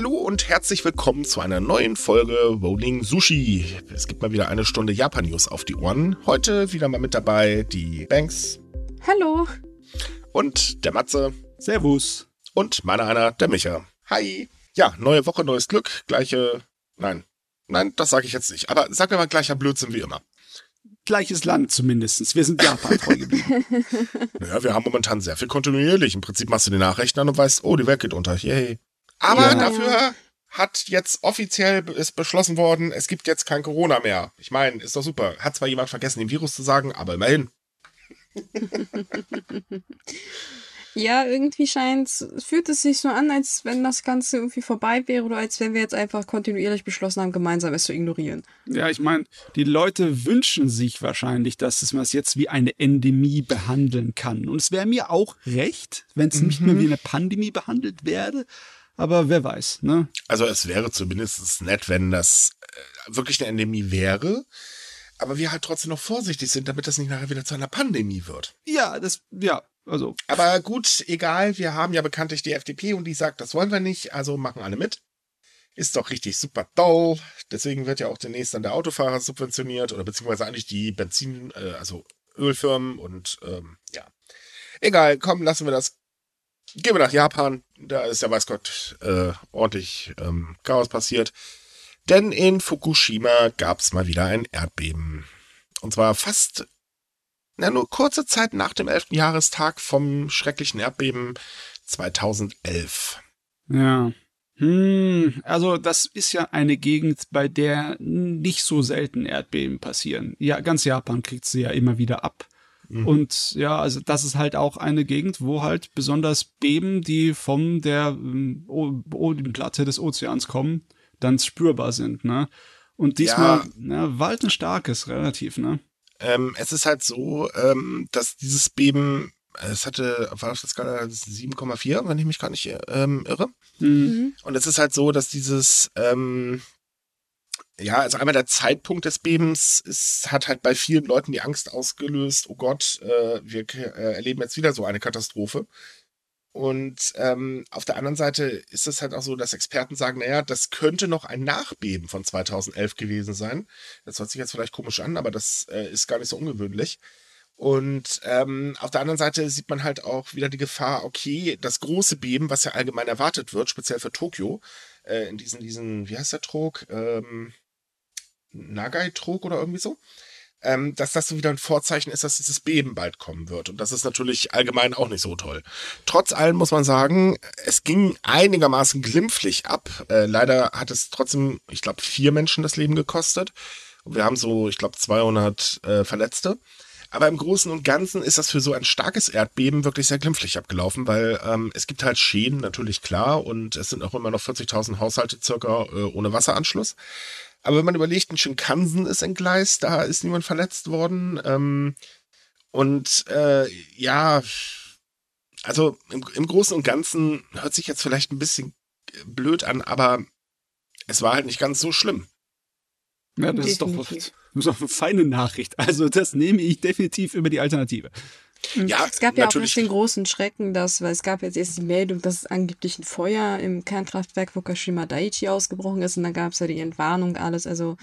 Hallo und herzlich willkommen zu einer neuen Folge Rolling Sushi. Es gibt mal wieder eine Stunde Japan-News auf die Ohren. Heute wieder mal mit dabei die Banks. Hallo. Und der Matze. Servus. Und meiner einer, der Micha. Hi. Ja, neue Woche, neues Glück. Gleiche. Nein. Nein, das sage ich jetzt nicht. Aber sag mir mal gleicher Blödsinn wie immer. Gleiches Land zumindest. Wir sind Japan treu geblieben. naja, wir haben momentan sehr viel kontinuierlich. Im Prinzip machst du die Nachrichten an und weißt, oh, die Welt geht unter. Yay. Aber ja, dafür hat jetzt offiziell ist beschlossen worden, es gibt jetzt kein Corona mehr. Ich meine, ist doch super. Hat zwar jemand vergessen, den Virus zu sagen, aber immerhin. ja, irgendwie scheint fühlt es sich so an, als wenn das Ganze irgendwie vorbei wäre oder als wenn wir jetzt einfach kontinuierlich beschlossen haben, gemeinsam es zu ignorieren. Ja, ich meine, die Leute wünschen sich wahrscheinlich, dass man es jetzt wie eine Endemie behandeln kann. Und es wäre mir auch recht, wenn es mhm. nicht mehr wie eine Pandemie behandelt werde. Aber wer weiß, ne? Also es wäre zumindest nett, wenn das äh, wirklich eine Endemie wäre. Aber wir halt trotzdem noch vorsichtig sind, damit das nicht nachher wieder zu einer Pandemie wird. Ja, das, ja, also. Aber gut, egal, wir haben ja bekanntlich die FDP und die sagt, das wollen wir nicht, also machen alle mit. Ist doch richtig super toll. Deswegen wird ja auch demnächst dann der Autofahrer subventioniert oder beziehungsweise eigentlich die Benzin, äh, also Ölfirmen und ähm, ja. Egal, komm, lassen wir das Gehen wir nach Japan. Da ist ja, weiß Gott, äh, ordentlich ähm, Chaos passiert. Denn in Fukushima gab es mal wieder ein Erdbeben. Und zwar fast, na, nur kurze Zeit nach dem 11. Jahrestag vom schrecklichen Erdbeben 2011. Ja. Hm, also das ist ja eine Gegend, bei der nicht so selten Erdbeben passieren. Ja, ganz Japan kriegt sie ja immer wieder ab. Mhm. Und ja, also das ist halt auch eine Gegend, wo halt besonders Beben, die von der ähm, Bodenplatte des Ozeans kommen, dann spürbar sind, ne? Und diesmal, ja, ne, war halt ein starkes, relativ, ne? Ähm, es ist halt so, ähm, dass dieses Beben, es hatte, war das gerade 7,4, wenn ich mich gar nicht ähm, irre. Mhm. Und es ist halt so, dass dieses, ähm, ja, also einmal der Zeitpunkt des Bebens ist, hat halt bei vielen Leuten die Angst ausgelöst, oh Gott, äh, wir äh, erleben jetzt wieder so eine Katastrophe. Und ähm, auf der anderen Seite ist es halt auch so, dass Experten sagen, naja, das könnte noch ein Nachbeben von 2011 gewesen sein. Das hört sich jetzt vielleicht komisch an, aber das äh, ist gar nicht so ungewöhnlich. Und ähm, auf der anderen Seite sieht man halt auch wieder die Gefahr, okay, das große Beben, was ja allgemein erwartet wird, speziell für Tokio, äh, in diesen, diesen, wie heißt der Trog? Ähm, Nagai-Trog oder irgendwie so. Ähm, dass das so wieder ein Vorzeichen ist, dass dieses Beben bald kommen wird. Und das ist natürlich allgemein auch nicht so toll. Trotz allem muss man sagen, es ging einigermaßen glimpflich ab. Äh, leider hat es trotzdem, ich glaube, vier Menschen das Leben gekostet. Und wir haben so, ich glaube, 200 äh, Verletzte. Aber im Großen und Ganzen ist das für so ein starkes Erdbeben wirklich sehr glimpflich abgelaufen, weil ähm, es gibt halt Schäden, natürlich klar, und es sind auch immer noch 40.000 Haushalte circa äh, ohne Wasseranschluss. Aber wenn man überlegt, ein Shinkansen ist entgleist, da ist niemand verletzt worden. Ähm, und äh, ja, also im, im Großen und Ganzen hört sich jetzt vielleicht ein bisschen blöd an, aber es war halt nicht ganz so schlimm. Ja, das ist doch, das ist doch eine feine Nachricht. Also das nehme ich definitiv über die Alternative. Hm. Ja, es gab ja auch den großen Schrecken, dass, weil es gab jetzt erst die Meldung, dass angeblich ein Feuer im Kernkraftwerk Fukushima Daiichi ausgebrochen ist und dann gab es ja die Entwarnung, alles. Also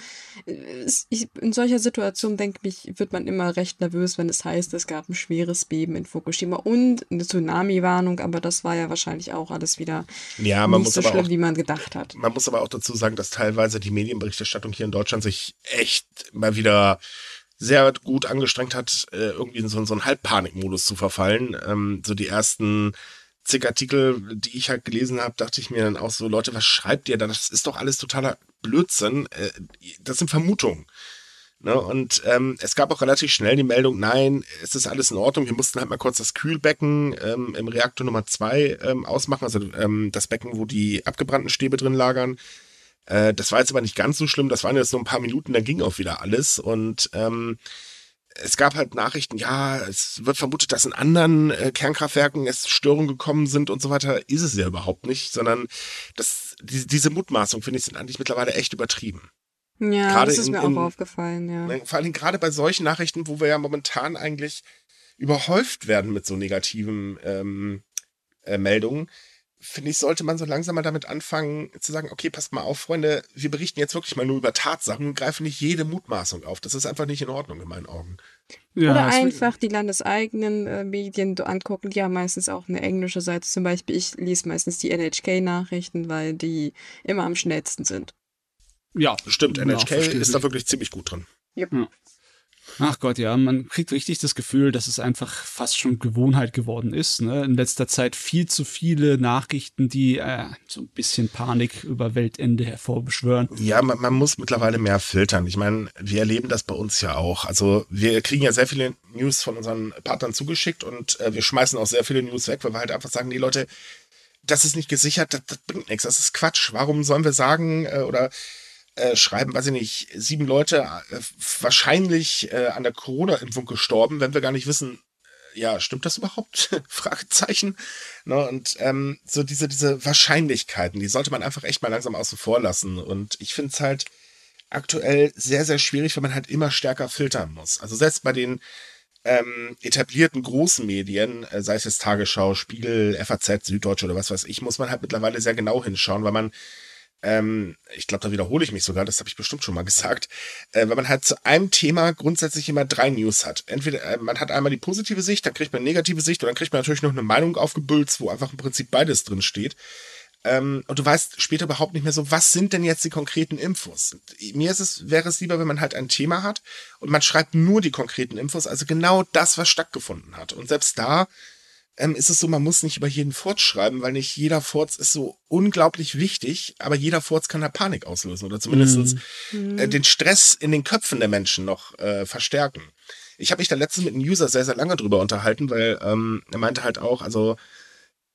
ich, in solcher Situation, denke ich, wird man immer recht nervös, wenn es heißt, es gab ein schweres Beben in Fukushima und eine Tsunami-Warnung, aber das war ja wahrscheinlich auch alles wieder ja, man nicht muss so schlimm, auch, wie man gedacht hat. Man muss aber auch dazu sagen, dass teilweise die Medienberichterstattung hier in Deutschland sich echt mal wieder sehr gut angestrengt hat, äh, irgendwie in so, so einen Halbpanikmodus zu verfallen. Ähm, so die ersten zig Artikel, die ich halt gelesen habe, dachte ich mir dann auch so, Leute, was schreibt ihr da? Das ist doch alles totaler Blödsinn. Äh, das sind Vermutungen. Ne? Und ähm, es gab auch relativ schnell die Meldung, nein, es ist alles in Ordnung. Wir mussten halt mal kurz das Kühlbecken ähm, im Reaktor Nummer zwei ähm, ausmachen, also ähm, das Becken, wo die abgebrannten Stäbe drin lagern. Äh, das war jetzt aber nicht ganz so schlimm. Das waren jetzt nur ein paar Minuten, dann ging auch wieder alles. Und ähm, es gab halt Nachrichten, ja, es wird vermutet, dass in anderen äh, Kernkraftwerken es Störungen gekommen sind und so weiter. Ist es ja überhaupt nicht, sondern das, die, diese Mutmaßung, finde ich, sind eigentlich mittlerweile echt übertrieben. Ja, gerade das ist in, mir auch in, aufgefallen, ja. Ne, vor allem gerade bei solchen Nachrichten, wo wir ja momentan eigentlich überhäuft werden mit so negativen ähm, äh, Meldungen, finde ich, sollte man so langsam mal damit anfangen zu sagen, okay, passt mal auf, Freunde, wir berichten jetzt wirklich mal nur über Tatsachen und greifen nicht jede Mutmaßung auf. Das ist einfach nicht in Ordnung in meinen Augen. Ja, Oder einfach die landeseigenen äh, Medien angucken, die haben meistens auch eine englische Seite. Zum Beispiel, ich lese meistens die NHK-Nachrichten, weil die immer am schnellsten sind. Ja, stimmt. NHK ja, ist da wirklich ziemlich gut drin. Yep. Ja. Ach Gott, ja, man kriegt richtig das Gefühl, dass es einfach fast schon Gewohnheit geworden ist. Ne? In letzter Zeit viel zu viele Nachrichten, die äh, so ein bisschen Panik über Weltende hervorbeschwören. Ja, man, man muss mittlerweile mehr filtern. Ich meine, wir erleben das bei uns ja auch. Also wir kriegen ja sehr viele News von unseren Partnern zugeschickt und äh, wir schmeißen auch sehr viele News weg, weil wir halt einfach sagen, die Leute, das ist nicht gesichert, das, das bringt nichts, das ist Quatsch. Warum sollen wir sagen äh, oder äh, schreiben, weiß ich nicht, sieben Leute äh, wahrscheinlich äh, an der Corona-Impfung gestorben, wenn wir gar nicht wissen, äh, ja, stimmt das überhaupt? Fragezeichen. Ne, und ähm, so diese, diese Wahrscheinlichkeiten, die sollte man einfach echt mal langsam außen vor lassen. Und ich finde es halt aktuell sehr, sehr schwierig, weil man halt immer stärker filtern muss. Also selbst bei den ähm, etablierten großen Medien, äh, sei es jetzt Tagesschau, Spiegel, FAZ, Süddeutsche oder was weiß ich, muss man halt mittlerweile sehr genau hinschauen, weil man ähm, ich glaube, da wiederhole ich mich sogar, das habe ich bestimmt schon mal gesagt, äh, weil man halt zu einem Thema grundsätzlich immer drei News hat. Entweder äh, man hat einmal die positive Sicht, dann kriegt man eine negative Sicht und dann kriegt man natürlich noch eine Meinung aufgebülzt, wo einfach im Prinzip beides drin steht. Ähm, und du weißt später überhaupt nicht mehr so, was sind denn jetzt die konkreten Infos? Mir ist es, wäre es lieber, wenn man halt ein Thema hat und man schreibt nur die konkreten Infos, also genau das, was stattgefunden hat. Und selbst da ähm, ist es so, man muss nicht über jeden Furz schreiben, weil nicht jeder Furz ist so unglaublich wichtig, aber jeder Furz kann da Panik auslösen oder zumindest mhm. äh, den Stress in den Köpfen der Menschen noch äh, verstärken. Ich habe mich da letztens mit einem User sehr, sehr lange drüber unterhalten, weil ähm, er meinte halt auch, also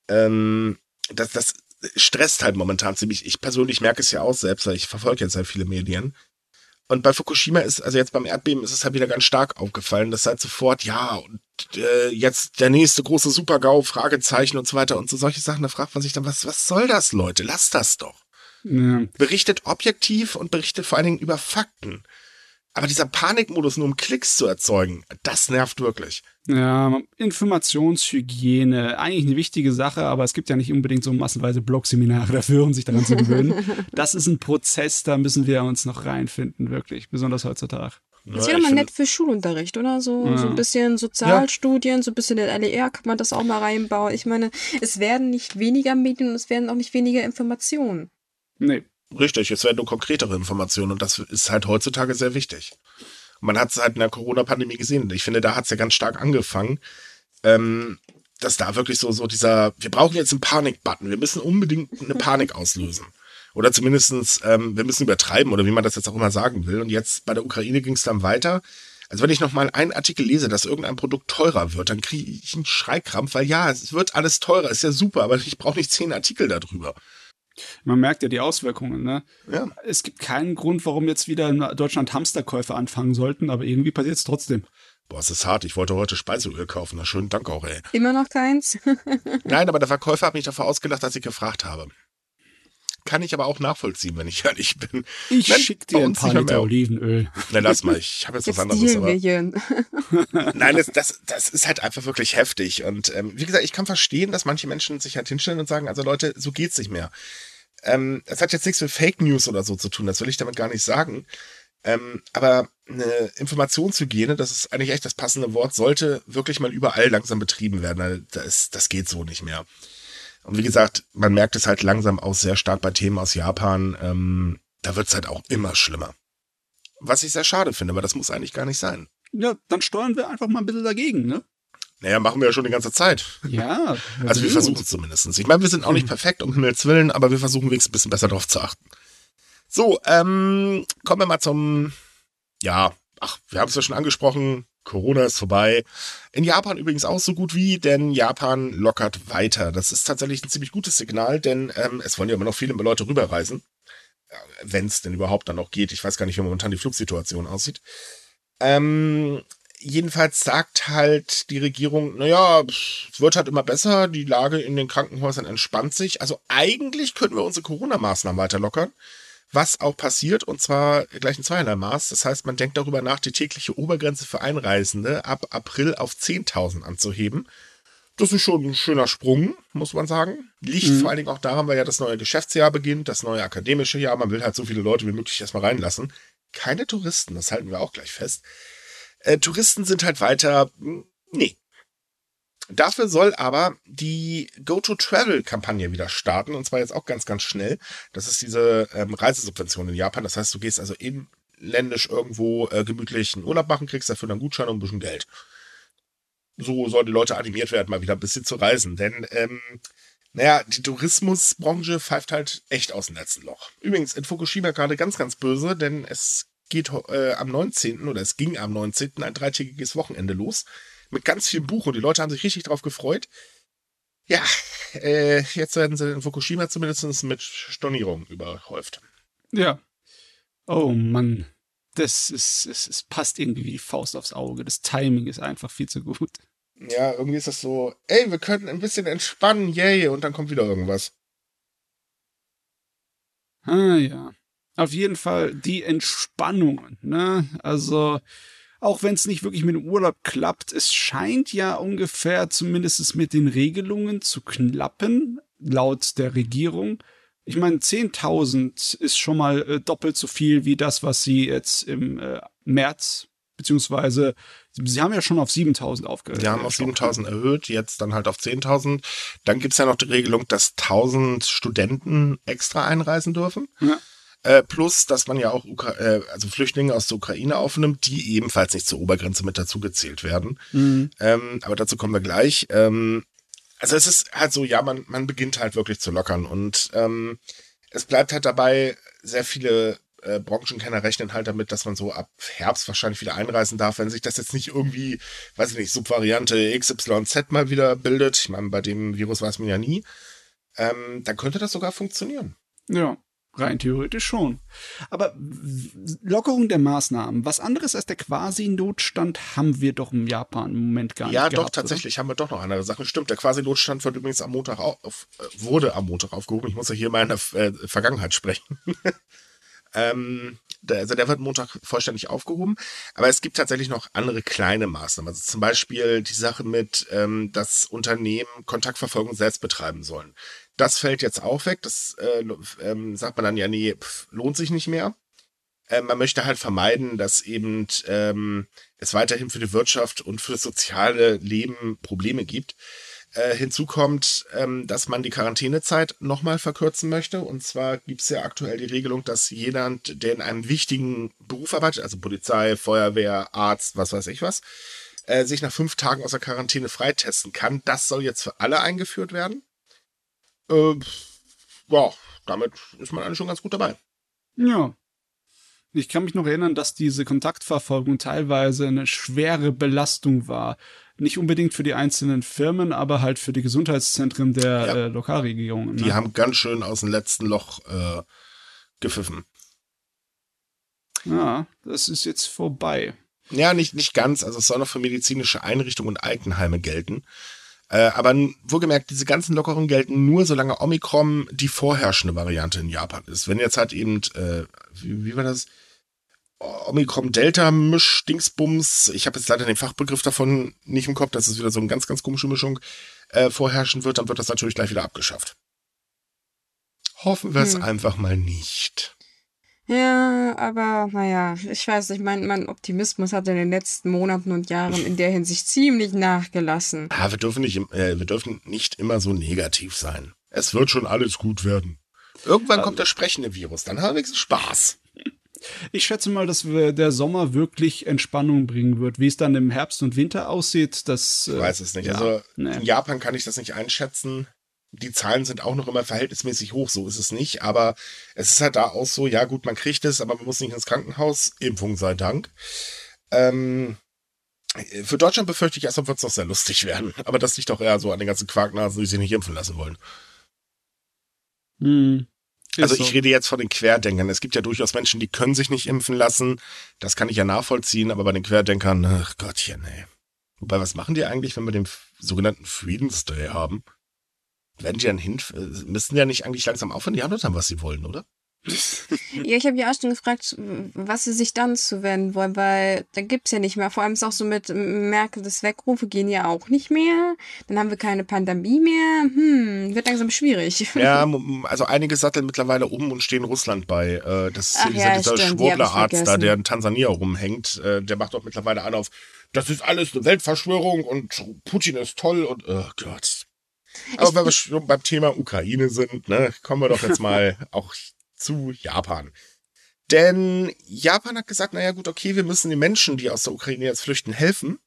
ähm, das, das stresst halt momentan ziemlich. Ich persönlich merke es ja auch selbst, weil ich verfolge jetzt halt viele Medien. Und bei Fukushima ist, also jetzt beim Erdbeben ist es halt wieder ganz stark aufgefallen, dass halt sofort, ja, und äh, jetzt der nächste große Super-GAU, Fragezeichen und so weiter und so solche Sachen, da fragt man sich dann, was, was soll das, Leute? Lasst das doch. Ja. Berichtet objektiv und berichtet vor allen Dingen über Fakten. Aber dieser Panikmodus, nur um Klicks zu erzeugen, das nervt wirklich. Ja, Informationshygiene, eigentlich eine wichtige Sache, aber es gibt ja nicht unbedingt so massenweise Blogseminare dafür, um sich daran zu gewöhnen. das ist ein Prozess, da müssen wir uns noch reinfinden, wirklich, besonders heutzutage. Das wäre mal nett für Schulunterricht, oder? So, ja. so ein bisschen Sozialstudien, ja. so ein bisschen der LER kann man das auch mal reinbauen. Ich meine, es werden nicht weniger Medien und es werden auch nicht weniger Informationen. Nee. Richtig, es werden nur konkretere Informationen und das ist halt heutzutage sehr wichtig. Man hat es halt in der Corona-Pandemie gesehen. Ich finde, da hat es ja ganz stark angefangen, ähm, dass da wirklich so, so dieser, wir brauchen jetzt einen Panik-Button, wir müssen unbedingt eine Panik auslösen. Oder zumindestens, ähm, wir müssen übertreiben oder wie man das jetzt auch immer sagen will. Und jetzt bei der Ukraine ging es dann weiter. Also wenn ich noch mal einen Artikel lese, dass irgendein Produkt teurer wird, dann kriege ich einen Schreikrampf, weil ja, es wird alles teurer, ist ja super, aber ich brauche nicht zehn Artikel darüber. Man merkt ja die Auswirkungen. Ne? Ja. Es gibt keinen Grund, warum jetzt wieder in Deutschland Hamsterkäufe anfangen sollten, aber irgendwie passiert es trotzdem. Boah, es ist hart. Ich wollte heute Speiseöl kaufen. Na, schönen Dank auch, ey. Immer noch keins? Nein, aber der Verkäufer hat mich davor ausgelacht, dass ich gefragt habe. Kann ich aber auch nachvollziehen, wenn ich ehrlich bin. Ich Nein, schick dir ein paar Liter Olivenöl. Na, lass mal. Ich habe jetzt, jetzt was anderes. Aber Nein, das, das, das ist halt einfach wirklich heftig. Und ähm, wie gesagt, ich kann verstehen, dass manche Menschen sich halt hinstellen und sagen, also Leute, so geht's nicht mehr. Ähm, das hat jetzt nichts mit Fake News oder so zu tun, das will ich damit gar nicht sagen. Ähm, aber eine Informationshygiene, das ist eigentlich echt das passende Wort, sollte wirklich mal überall langsam betrieben werden. Das, das geht so nicht mehr. Und wie gesagt, man merkt es halt langsam auch sehr stark bei Themen aus Japan. Ähm, da wird es halt auch immer schlimmer. Was ich sehr schade finde, aber das muss eigentlich gar nicht sein. Ja, dann steuern wir einfach mal ein bisschen dagegen, ne? Naja, machen wir ja schon die ganze Zeit. Ja. Also wir versuchen es zumindest. Ich meine, wir sind auch nicht perfekt, um Himmels Willen, aber wir versuchen wenigstens ein bisschen besser darauf zu achten. So, ähm, kommen wir mal zum, ja, ach, wir haben es ja schon angesprochen, Corona ist vorbei. In Japan übrigens auch so gut wie, denn Japan lockert weiter. Das ist tatsächlich ein ziemlich gutes Signal, denn ähm, es wollen ja immer noch viele Leute rüberreisen. Wenn es denn überhaupt dann noch geht. Ich weiß gar nicht, wie momentan die Flugsituation aussieht. Ähm, jedenfalls sagt halt die Regierung, naja, es wird halt immer besser, die Lage in den Krankenhäusern entspannt sich. Also eigentlich könnten wir unsere Corona-Maßnahmen weiter lockern, was auch passiert, und zwar gleich in zweierlei Maß. Das heißt, man denkt darüber nach, die tägliche Obergrenze für Einreisende ab April auf 10.000 anzuheben. das ist schon ein schöner Sprung, muss man sagen. Liegt mhm. vor allen Dingen auch daran, weil ja das neue Geschäftsjahr beginnt, das neue akademische Jahr. Man will halt so viele Leute wie möglich erstmal reinlassen. Keine Touristen, das halten wir auch gleich fest. Äh, Touristen sind halt weiter, hm, nee. Dafür soll aber die Go-to-Travel-Kampagne wieder starten und zwar jetzt auch ganz, ganz schnell. Das ist diese ähm, Reisesubvention in Japan. Das heißt, du gehst also inländisch irgendwo äh, gemütlich einen Urlaub machen, kriegst dafür dann Gutschein und ein bisschen Geld so sollen die Leute animiert werden, mal wieder ein bisschen zu reisen. Denn, ähm, naja, die Tourismusbranche pfeift halt echt aus dem letzten Loch. Übrigens, in Fukushima gerade ganz, ganz böse, denn es geht äh, am 19. oder es ging am 19. ein dreitägiges Wochenende los mit ganz viel Buch und die Leute haben sich richtig drauf gefreut. Ja, äh, jetzt werden sie in Fukushima zumindest mit Stornierungen überhäuft. Ja. Oh Mann das ist, es, es passt irgendwie wie die Faust aufs Auge. Das Timing ist einfach viel zu gut. Ja, irgendwie ist das so, ey, wir können ein bisschen entspannen, yay, und dann kommt wieder irgendwas. Ah ja. Auf jeden Fall die Entspannung, ne? Also, auch wenn es nicht wirklich mit dem Urlaub klappt, es scheint ja ungefähr zumindest mit den Regelungen zu klappen, laut der Regierung. Ich meine, 10.000 ist schon mal äh, doppelt so viel wie das, was sie jetzt im äh, März, beziehungsweise sie haben ja schon auf 7.000 aufgehört. Sie haben auf 7.000 erhöht, jetzt dann halt auf 10.000. Dann gibt's ja noch die Regelung, dass 1.000 Studenten extra einreisen dürfen. Ja. Äh, plus, dass man ja auch Ukra äh, also Flüchtlinge aus der Ukraine aufnimmt, die ebenfalls nicht zur Obergrenze mit dazugezählt werden. Mhm. Ähm, aber dazu kommen wir gleich. Ähm, also es ist halt so, ja, man, man beginnt halt wirklich zu lockern und ähm, es bleibt halt dabei, sehr viele äh, Branchenkenner rechnen halt damit, dass man so ab Herbst wahrscheinlich wieder einreisen darf, wenn sich das jetzt nicht irgendwie, weiß ich nicht, Subvariante XYZ mal wieder bildet. Ich meine, bei dem Virus weiß man ja nie. Ähm, dann könnte das sogar funktionieren. Ja. Rein theoretisch schon. Aber Lockerung der Maßnahmen, was anderes als der Quasi-Notstand haben wir doch im Japan im Moment gar ja, nicht. Ja, doch, tatsächlich oder? haben wir doch noch andere Sachen. Stimmt, der Quasi-Notstand wird übrigens am Montag auf, äh, wurde am Montag aufgehoben. Ich muss ja hier mal in der äh, Vergangenheit sprechen. ähm, der, also der wird Montag vollständig aufgehoben. Aber es gibt tatsächlich noch andere kleine Maßnahmen. Also zum Beispiel die Sache mit, ähm, dass Unternehmen Kontaktverfolgung selbst betreiben sollen. Das fällt jetzt auch weg. Das äh, ähm, sagt man dann ja, nee, pff, lohnt sich nicht mehr. Äh, man möchte halt vermeiden, dass eben ähm, es weiterhin für die Wirtschaft und für das soziale Leben Probleme gibt. Äh, hinzu kommt, ähm, dass man die Quarantänezeit nochmal verkürzen möchte. Und zwar gibt es ja aktuell die Regelung, dass jeder, der in einem wichtigen Beruf arbeitet, also Polizei, Feuerwehr, Arzt, was weiß ich was, äh, sich nach fünf Tagen aus der Quarantäne freitesten kann. Das soll jetzt für alle eingeführt werden. Äh, ja, damit ist man eigentlich schon ganz gut dabei. Ja. Ich kann mich noch erinnern, dass diese Kontaktverfolgung teilweise eine schwere Belastung war. Nicht unbedingt für die einzelnen Firmen, aber halt für die Gesundheitszentren der ja. äh, Lokalregierungen. Ne? Die haben ganz schön aus dem letzten Loch äh, gepfiffen. Ja, das ist jetzt vorbei. Ja, nicht, nicht ganz. Also es soll noch für medizinische Einrichtungen und Altenheime gelten. Äh, aber wohlgemerkt, diese ganzen Lockerungen gelten nur, solange Omikron die vorherrschende Variante in Japan ist. Wenn jetzt halt eben, äh, wie, wie war das? Omikron Delta Misch Dingsbums, ich habe jetzt leider den Fachbegriff davon nicht im Kopf, dass es wieder so eine ganz, ganz komische Mischung äh, vorherrschen wird, dann wird das natürlich gleich wieder abgeschafft. Hoffen wir es hm. einfach mal nicht. Ja, aber naja, ich weiß nicht, mein, mein Optimismus hat in den letzten Monaten und Jahren in der Hinsicht ziemlich nachgelassen. Ja, wir dürfen nicht, äh, wir dürfen nicht immer so negativ sein. Es wird schon alles gut werden. Irgendwann kommt der sprechende Virus, dann haben wir Spaß. Ich schätze mal, dass der Sommer wirklich Entspannung bringen wird. Wie es dann im Herbst und Winter aussieht, das. Ich weiß es nicht. Ja, also nee. in Japan kann ich das nicht einschätzen die Zahlen sind auch noch immer verhältnismäßig hoch, so ist es nicht. Aber es ist halt da auch so, ja gut, man kriegt es, aber man muss nicht ins Krankenhaus. Impfung sei Dank. Ähm, für Deutschland befürchte ich, erstmal wird es noch sehr lustig werden. Aber das liegt doch eher so an den ganzen Quarknasen, die sich nicht impfen lassen wollen. Hm. Also ich so. rede jetzt von den Querdenkern. Es gibt ja durchaus Menschen, die können sich nicht impfen lassen. Das kann ich ja nachvollziehen, aber bei den Querdenkern, ach Gottchen, ey. Wobei, was machen die eigentlich, wenn wir den sogenannten Friedensday haben? Werden die dann hin, müssen ja nicht eigentlich langsam aufhören? Die haben doch dann, was sie wollen, oder? ja, ich habe ja auch schon gefragt, was sie sich dann zuwenden wollen, weil da gibt es ja nicht mehr. Vor allem ist auch so mit Merkel, das Wegrufe gehen ja auch nicht mehr. Dann haben wir keine Pandemie mehr. Hm, wird langsam schwierig. Ja, also einige satteln mittlerweile um und stehen Russland bei. Äh, das ist Ach, dieser, ja, dieser Schwurblerarzt da, der in Tansania rumhängt. Äh, der macht auch mittlerweile an auf, das ist alles eine Weltverschwörung und Putin ist toll und oh Gott. Aber ich, wenn wir schon beim Thema Ukraine sind, ne, kommen wir doch jetzt mal auch zu Japan. Denn Japan hat gesagt, naja gut, okay, wir müssen den Menschen, die aus der Ukraine jetzt flüchten, helfen.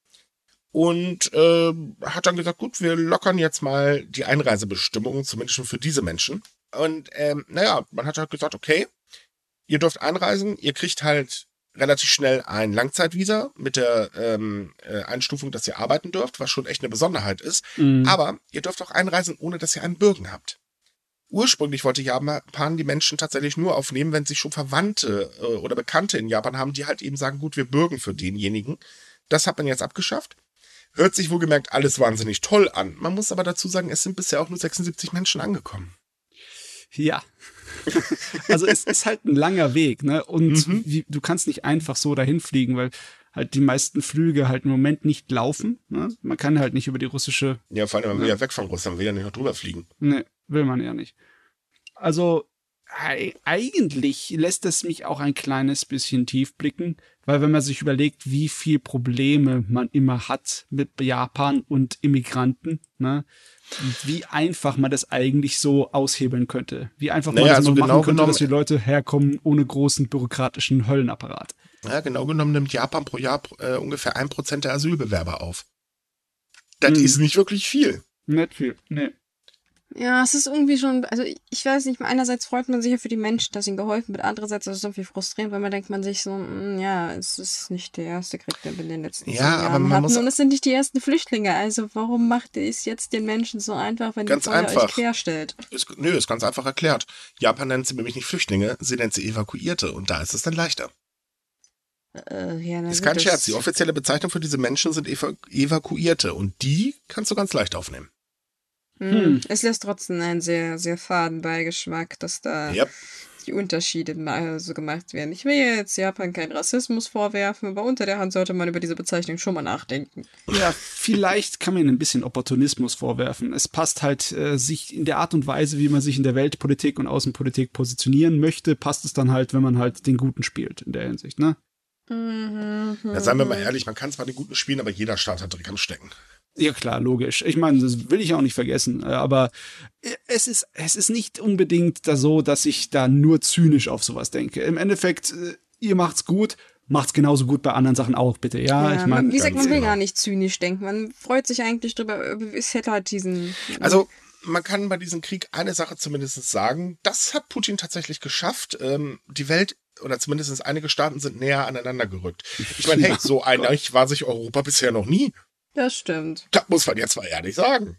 Und äh, hat dann gesagt, gut, wir lockern jetzt mal die Einreisebestimmungen, zumindest für diese Menschen. Und ähm, naja, man hat halt gesagt, okay, ihr dürft einreisen, ihr kriegt halt relativ schnell ein Langzeitvisa mit der ähm, äh, Einstufung, dass ihr arbeiten dürft, was schon echt eine Besonderheit ist. Mhm. Aber ihr dürft auch einreisen, ohne dass ihr einen Bürgen habt. Ursprünglich wollte Japan die Menschen tatsächlich nur aufnehmen, wenn sie schon Verwandte äh, oder Bekannte in Japan haben, die halt eben sagen, gut, wir bürgen für denjenigen. Das hat man jetzt abgeschafft. Hört sich wohlgemerkt alles wahnsinnig toll an. Man muss aber dazu sagen, es sind bisher auch nur 76 Menschen angekommen. Ja. also es ist halt ein langer Weg, ne? Und mhm. wie, du kannst nicht einfach so dahin fliegen, weil halt die meisten Flüge halt im Moment nicht laufen. Ne? Man kann halt nicht über die russische. Ja, vor allem, man will ja weg von Russland, man will ja nicht noch drüber fliegen. Nee, will man ja nicht. Also eigentlich lässt es mich auch ein kleines bisschen tief blicken, weil wenn man sich überlegt, wie viel Probleme man immer hat mit Japan und Immigranten, ne, wie einfach man das eigentlich so aushebeln könnte, wie einfach naja, man das also so genau machen könnte, dass die Leute herkommen ohne großen bürokratischen Höllenapparat. Ja, genau genommen nimmt Japan pro Jahr äh, ungefähr ein Prozent der Asylbewerber auf. Das hm. ist nicht wirklich viel. Nicht viel, nee. Ja, es ist irgendwie schon, also ich weiß nicht, einerseits freut man sich ja für die Menschen, dass ihnen geholfen wird, andererseits ist es irgendwie frustrierend, weil man denkt man sich so, mm, ja, es ist nicht der erste Krieg, den wir in den letzten ja, Jahren aber man hatten muss und es sind nicht die ersten Flüchtlinge, also warum macht es jetzt den Menschen so einfach, wenn ganz die einfach. euch querstellt? Ist, nö, ist ganz einfach erklärt. Japan nennt sie nämlich nicht Flüchtlinge, sie nennt sie Evakuierte und da ist es dann leichter. Äh, ja, ist kein Scherz, die offizielle Bezeichnung für diese Menschen sind Evakuierte und die kannst du ganz leicht aufnehmen. Hm. hm. Es lässt trotzdem einen sehr, sehr faden Beigeschmack, dass da yep. die Unterschiede mal so gemacht werden. Ich will jetzt Japan keinen Rassismus vorwerfen, aber unter der Hand sollte man über diese Bezeichnung schon mal nachdenken. Ja, vielleicht kann man ein bisschen Opportunismus vorwerfen. Es passt halt äh, sich in der Art und Weise, wie man sich in der Weltpolitik und Außenpolitik positionieren möchte, passt es dann halt, wenn man halt den Guten spielt in der Hinsicht, ne? Mhm. Ja, seien wir mal ehrlich, man kann zwar den Guten spielen, aber jeder Staat hat Dreck am Stecken. Ja klar, logisch. Ich meine, das will ich auch nicht vergessen. Äh, aber es ist, es ist nicht unbedingt da so, dass ich da nur zynisch auf sowas denke. Im Endeffekt, äh, ihr macht's gut, macht's genauso gut bei anderen Sachen auch, bitte. Ja, ja ich meine. Wie gesagt, man will genau. gar nicht zynisch denken. Man freut sich eigentlich drüber, es hätte halt diesen. Also, man kann bei diesem Krieg eine Sache zumindest sagen. Das hat Putin tatsächlich geschafft. Ähm, die Welt oder zumindest einige Staaten sind näher aneinander gerückt. Ich meine, hey, so einig war sich Europa bisher noch nie. Das stimmt. Das muss man jetzt mal ehrlich sagen.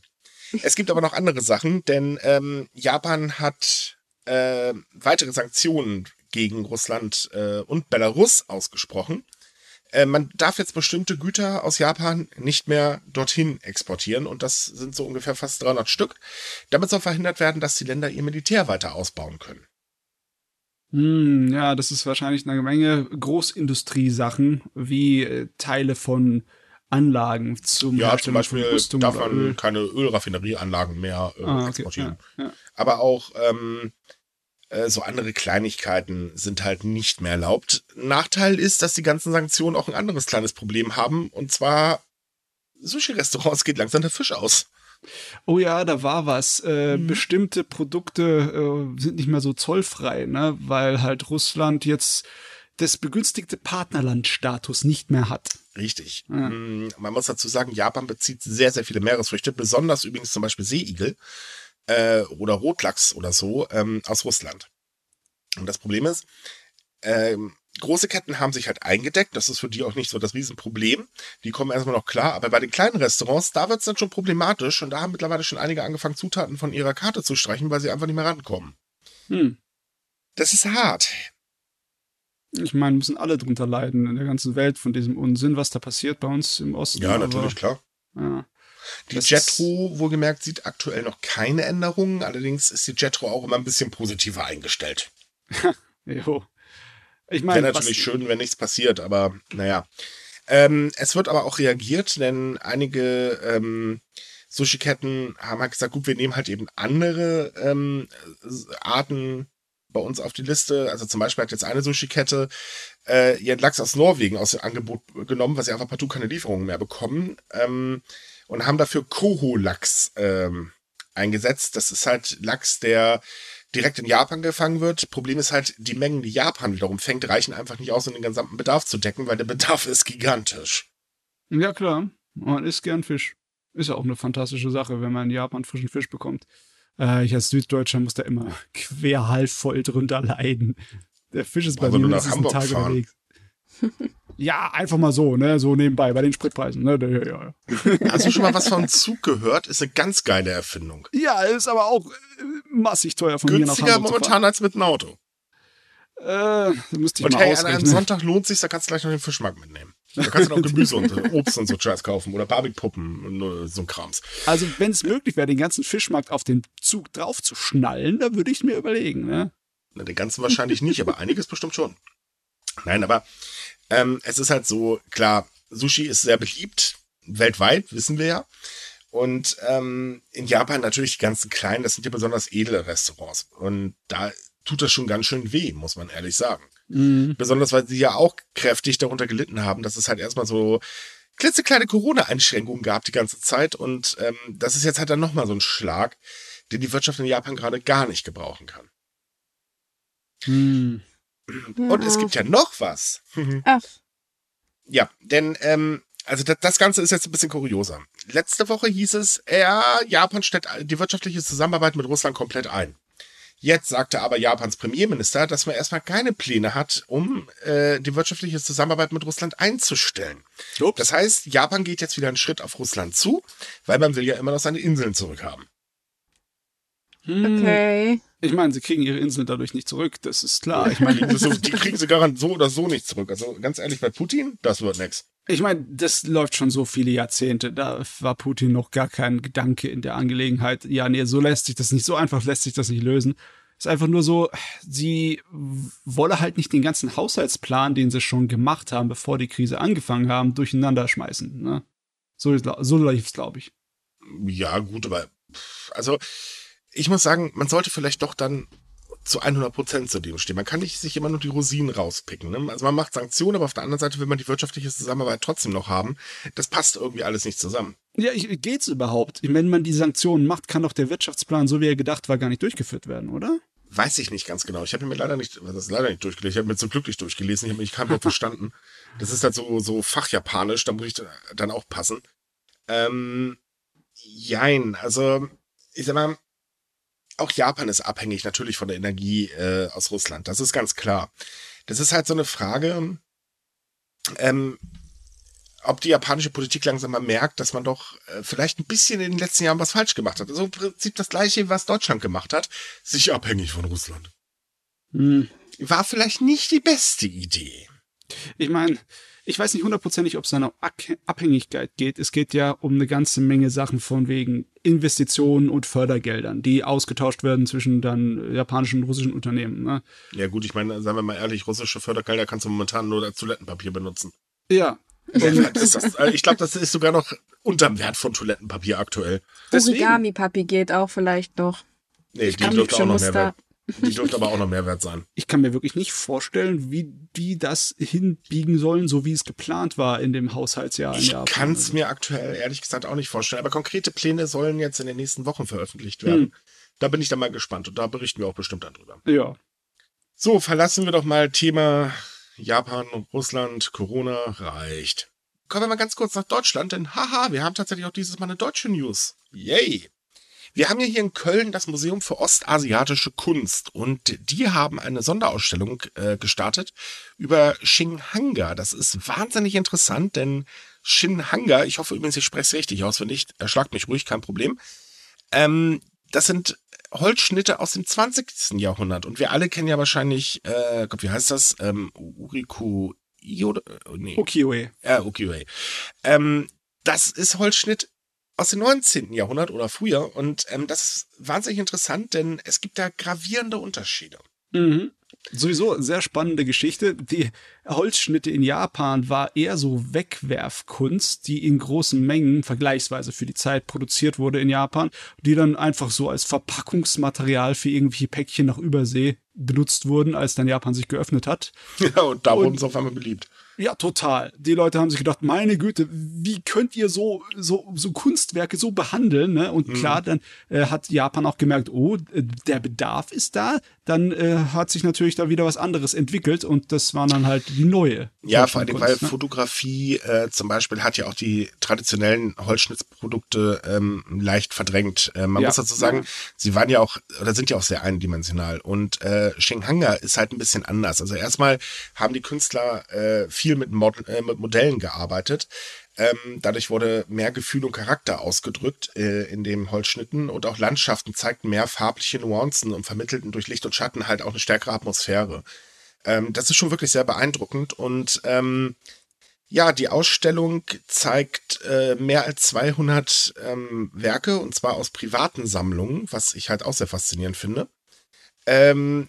Es gibt aber noch andere Sachen, denn ähm, Japan hat äh, weitere Sanktionen gegen Russland äh, und Belarus ausgesprochen. Äh, man darf jetzt bestimmte Güter aus Japan nicht mehr dorthin exportieren und das sind so ungefähr fast 300 Stück. Damit soll verhindert werden, dass die Länder ihr Militär weiter ausbauen können. Hm, ja, das ist wahrscheinlich eine Menge Großindustriesachen wie äh, Teile von Anlagen zum Ja, zum Beispiel darf man Öl. keine Ölraffinerieanlagen mehr äh, ah, okay. exportieren. Ja, ja. Aber auch ähm, äh, so andere Kleinigkeiten sind halt nicht mehr erlaubt. Nachteil ist, dass die ganzen Sanktionen auch ein anderes kleines Problem haben. Und zwar Sushi-Restaurants geht langsam der Fisch aus. Oh ja, da war was. Äh, mhm. Bestimmte Produkte äh, sind nicht mehr so zollfrei, ne? weil halt Russland jetzt das begünstigte Partnerlandstatus nicht mehr hat. Richtig. Mm, man muss dazu sagen, Japan bezieht sehr, sehr viele Meeresfrüchte, besonders übrigens zum Beispiel Seeigel äh, oder Rotlachs oder so ähm, aus Russland. Und das Problem ist, ähm, große Ketten haben sich halt eingedeckt. Das ist für die auch nicht so das Riesenproblem. Die kommen erstmal noch klar. Aber bei den kleinen Restaurants, da wird es dann schon problematisch. Und da haben mittlerweile schon einige angefangen, Zutaten von ihrer Karte zu streichen, weil sie einfach nicht mehr rankommen. Hm. Das ist hart. Ich meine, müssen alle drunter leiden in der ganzen Welt von diesem Unsinn, was da passiert bei uns im Osten. Ja, natürlich, klar. Ja. Die Jetro, wohlgemerkt, sieht aktuell noch keine Änderungen. Allerdings ist die Jetro auch immer ein bisschen positiver eingestellt. jo. Ich meine, wäre natürlich schön, wenn nichts passiert, aber naja. Ähm, es wird aber auch reagiert, denn einige ähm, Sushi-Ketten haben halt gesagt, gut, wir nehmen halt eben andere ähm, Arten bei uns auf die Liste. Also zum Beispiel hat jetzt eine Sushi-Kette äh, ihren Lachs aus Norwegen aus dem Angebot genommen, weil sie einfach partout keine Lieferungen mehr bekommen. Ähm, und haben dafür Koho-Lachs ähm, eingesetzt. Das ist halt Lachs, der direkt in Japan gefangen wird. Problem ist halt, die Mengen, die Japan wiederum fängt, reichen einfach nicht aus, um den gesamten Bedarf zu decken, weil der Bedarf ist gigantisch. Ja, klar. Man isst gern Fisch. Ist ja auch eine fantastische Sache, wenn man in Japan frischen Fisch bekommt. Äh, ich als Süddeutscher muss da immer querhalbvoll drunter leiden. Der Fisch ist bei mir mindestens Tag unterwegs. Ja, einfach mal so, ne, so nebenbei, bei den Spritpreisen, ne, ja, ja. Hast du schon mal was vom Zug gehört? Ist eine ganz geile Erfindung. Ja, ist aber auch äh, massig teuer von Günstiger mir nach Hamburg momentan als mit einem Auto. Äh, müsste ich und mal hey, an einem Sonntag lohnt sich, da kannst du gleich noch den Fischmarkt mitnehmen. Da kannst du noch Gemüse und Obst und so Scheiß kaufen oder Barbiepuppen und so ein Krams. Also, wenn es möglich wäre, den ganzen Fischmarkt auf den Zug draufzuschnallen, da würde ich mir überlegen, ne? Na, den ganzen wahrscheinlich nicht, aber einiges bestimmt schon. Nein, aber ähm, es ist halt so, klar, Sushi ist sehr beliebt, weltweit, wissen wir ja. Und ähm, in Japan natürlich die ganzen kleinen, das sind ja besonders edle Restaurants. Und da tut das schon ganz schön weh, muss man ehrlich sagen. Mhm. Besonders, weil sie ja auch kräftig darunter gelitten haben, dass es halt erstmal so klitzekleine Corona-Einschränkungen gab die ganze Zeit. Und ähm, das ist jetzt halt dann nochmal so ein Schlag, den die Wirtschaft in Japan gerade gar nicht gebrauchen kann. Mhm. Und es gibt ja noch was. Ach. Ja, denn ähm, also das, das Ganze ist jetzt ein bisschen kurioser. Letzte Woche hieß es, ja, Japan stellt die wirtschaftliche Zusammenarbeit mit Russland komplett ein. Jetzt sagte aber Japans Premierminister, dass man erstmal keine Pläne hat, um äh, die wirtschaftliche Zusammenarbeit mit Russland einzustellen. Ups. Das heißt, Japan geht jetzt wieder einen Schritt auf Russland zu, weil man will ja immer noch seine Inseln zurückhaben. Hm. Okay. Ich meine, sie kriegen ihre Inseln dadurch nicht zurück, das ist klar. Ich meine, die kriegen sie garantiert so oder so nicht zurück. Also ganz ehrlich, bei Putin, das wird nix. Ich meine, das läuft schon so viele Jahrzehnte. Da war Putin noch gar kein Gedanke in der Angelegenheit. Ja, nee, so lässt sich das nicht, so einfach lässt sich das nicht lösen. Ist einfach nur so, sie wolle halt nicht den ganzen Haushaltsplan, den sie schon gemacht haben, bevor die Krise angefangen haben, durcheinander schmeißen. Ne? So, so lief es, glaube ich. Ja, gut, aber also ich muss sagen, man sollte vielleicht doch dann zu 100 Prozent zu dem stehen. Man kann nicht sich immer nur die Rosinen rauspicken. Ne? Also man macht Sanktionen, aber auf der anderen Seite will man die wirtschaftliche Zusammenarbeit trotzdem noch haben. Das passt irgendwie alles nicht zusammen. Ja, ich, geht's überhaupt? Wenn man die Sanktionen macht, kann doch der Wirtschaftsplan, so wie er gedacht war, gar nicht durchgeführt werden, oder? Weiß ich nicht ganz genau. Ich habe mir leider nicht, das ist leider nicht durchgelesen. Ich habe mir zum Glück nicht durchgelesen. Ich habe mich kein Wort verstanden. Das ist halt so, so Fachjapanisch. Da muss ich dann auch passen. Ähm, jein. Also, ich sag mal, auch Japan ist abhängig natürlich von der Energie äh, aus Russland. Das ist ganz klar. Das ist halt so eine Frage, ähm, ob die japanische Politik langsam mal merkt, dass man doch äh, vielleicht ein bisschen in den letzten Jahren was falsch gemacht hat. Also im Prinzip das gleiche, was Deutschland gemacht hat, sich abhängig von Russland. Hm. War vielleicht nicht die beste Idee. Ich meine, ich weiß nicht hundertprozentig, ob es da um Abhängigkeit geht. Es geht ja um eine ganze Menge Sachen von wegen Investitionen und Fördergeldern, die ausgetauscht werden zwischen dann japanischen und russischen Unternehmen. Ne? Ja gut, ich meine, sagen wir mal ehrlich, russische Fördergelder kannst du momentan nur als Toilettenpapier benutzen. Ja. das, äh, ich glaube, das ist sogar noch unterm Wert von Toilettenpapier aktuell. Origami-Papi geht auch vielleicht noch. Nee, die dürfte auch noch mehr wert. Die dürfte aber auch noch Mehrwert sein. Ich kann mir wirklich nicht vorstellen, wie die das hinbiegen sollen, so wie es geplant war in dem Haushaltsjahr. Ich kann es mir aktuell ehrlich gesagt auch nicht vorstellen. Aber konkrete Pläne sollen jetzt in den nächsten Wochen veröffentlicht werden. Hm. Da bin ich dann mal gespannt und da berichten wir auch bestimmt dann drüber. Ja. So, verlassen wir doch mal Thema Japan und Russland. Corona reicht. Kommen wir mal ganz kurz nach Deutschland, denn haha, wir haben tatsächlich auch dieses Mal eine deutsche News. Yay! Wir haben ja hier in Köln das Museum für ostasiatische Kunst und die haben eine Sonderausstellung äh, gestartet über Xinhanga. Das ist wahnsinnig interessant, denn Xinhanga, ich hoffe übrigens, ich spreche es richtig aus, wenn nicht, erschlagt mich ruhig, kein Problem. Ähm, das sind Holzschnitte aus dem 20. Jahrhundert und wir alle kennen ja wahrscheinlich, äh, Gott, wie heißt das? Ähm, Uriku oder, nee. Ukiyo-e. Ja, Ukiyo-e. Ähm, das ist Holzschnitt aus dem 19. Jahrhundert oder früher. Und ähm, das ist wahnsinnig interessant, denn es gibt da gravierende Unterschiede. Mhm. Sowieso sehr spannende Geschichte. Die Holzschnitte in Japan war eher so Wegwerfkunst, die in großen Mengen vergleichsweise für die Zeit produziert wurde in Japan, die dann einfach so als Verpackungsmaterial für irgendwelche Päckchen nach Übersee benutzt wurden, als dann Japan sich geöffnet hat. Ja, und da wurden sie auf einmal beliebt. Ja, total. Die Leute haben sich gedacht, meine Güte, wie könnt ihr so, so, so Kunstwerke so behandeln? Ne? Und mhm. klar, dann äh, hat Japan auch gemerkt, oh, äh, der Bedarf ist da. Dann äh, hat sich natürlich da wieder was anderes entwickelt und das war dann halt die neue. Ja, vor allem, weil ne? Fotografie äh, zum Beispiel hat ja auch die traditionellen Holzschnittsprodukte ähm, leicht verdrängt. Äh, man ja. muss dazu sagen, ja. sie waren ja auch, oder sind ja auch sehr eindimensional. Und äh, Shenghanga ist halt ein bisschen anders. Also erstmal haben die Künstler äh, viel viel mit, Mod äh, mit Modellen gearbeitet. Ähm, dadurch wurde mehr Gefühl und Charakter ausgedrückt äh, in den Holzschnitten und auch Landschaften zeigten mehr farbliche Nuancen und vermittelten durch Licht und Schatten halt auch eine stärkere Atmosphäre. Ähm, das ist schon wirklich sehr beeindruckend und ähm, ja, die Ausstellung zeigt äh, mehr als 200 ähm, Werke und zwar aus privaten Sammlungen, was ich halt auch sehr faszinierend finde. Ähm,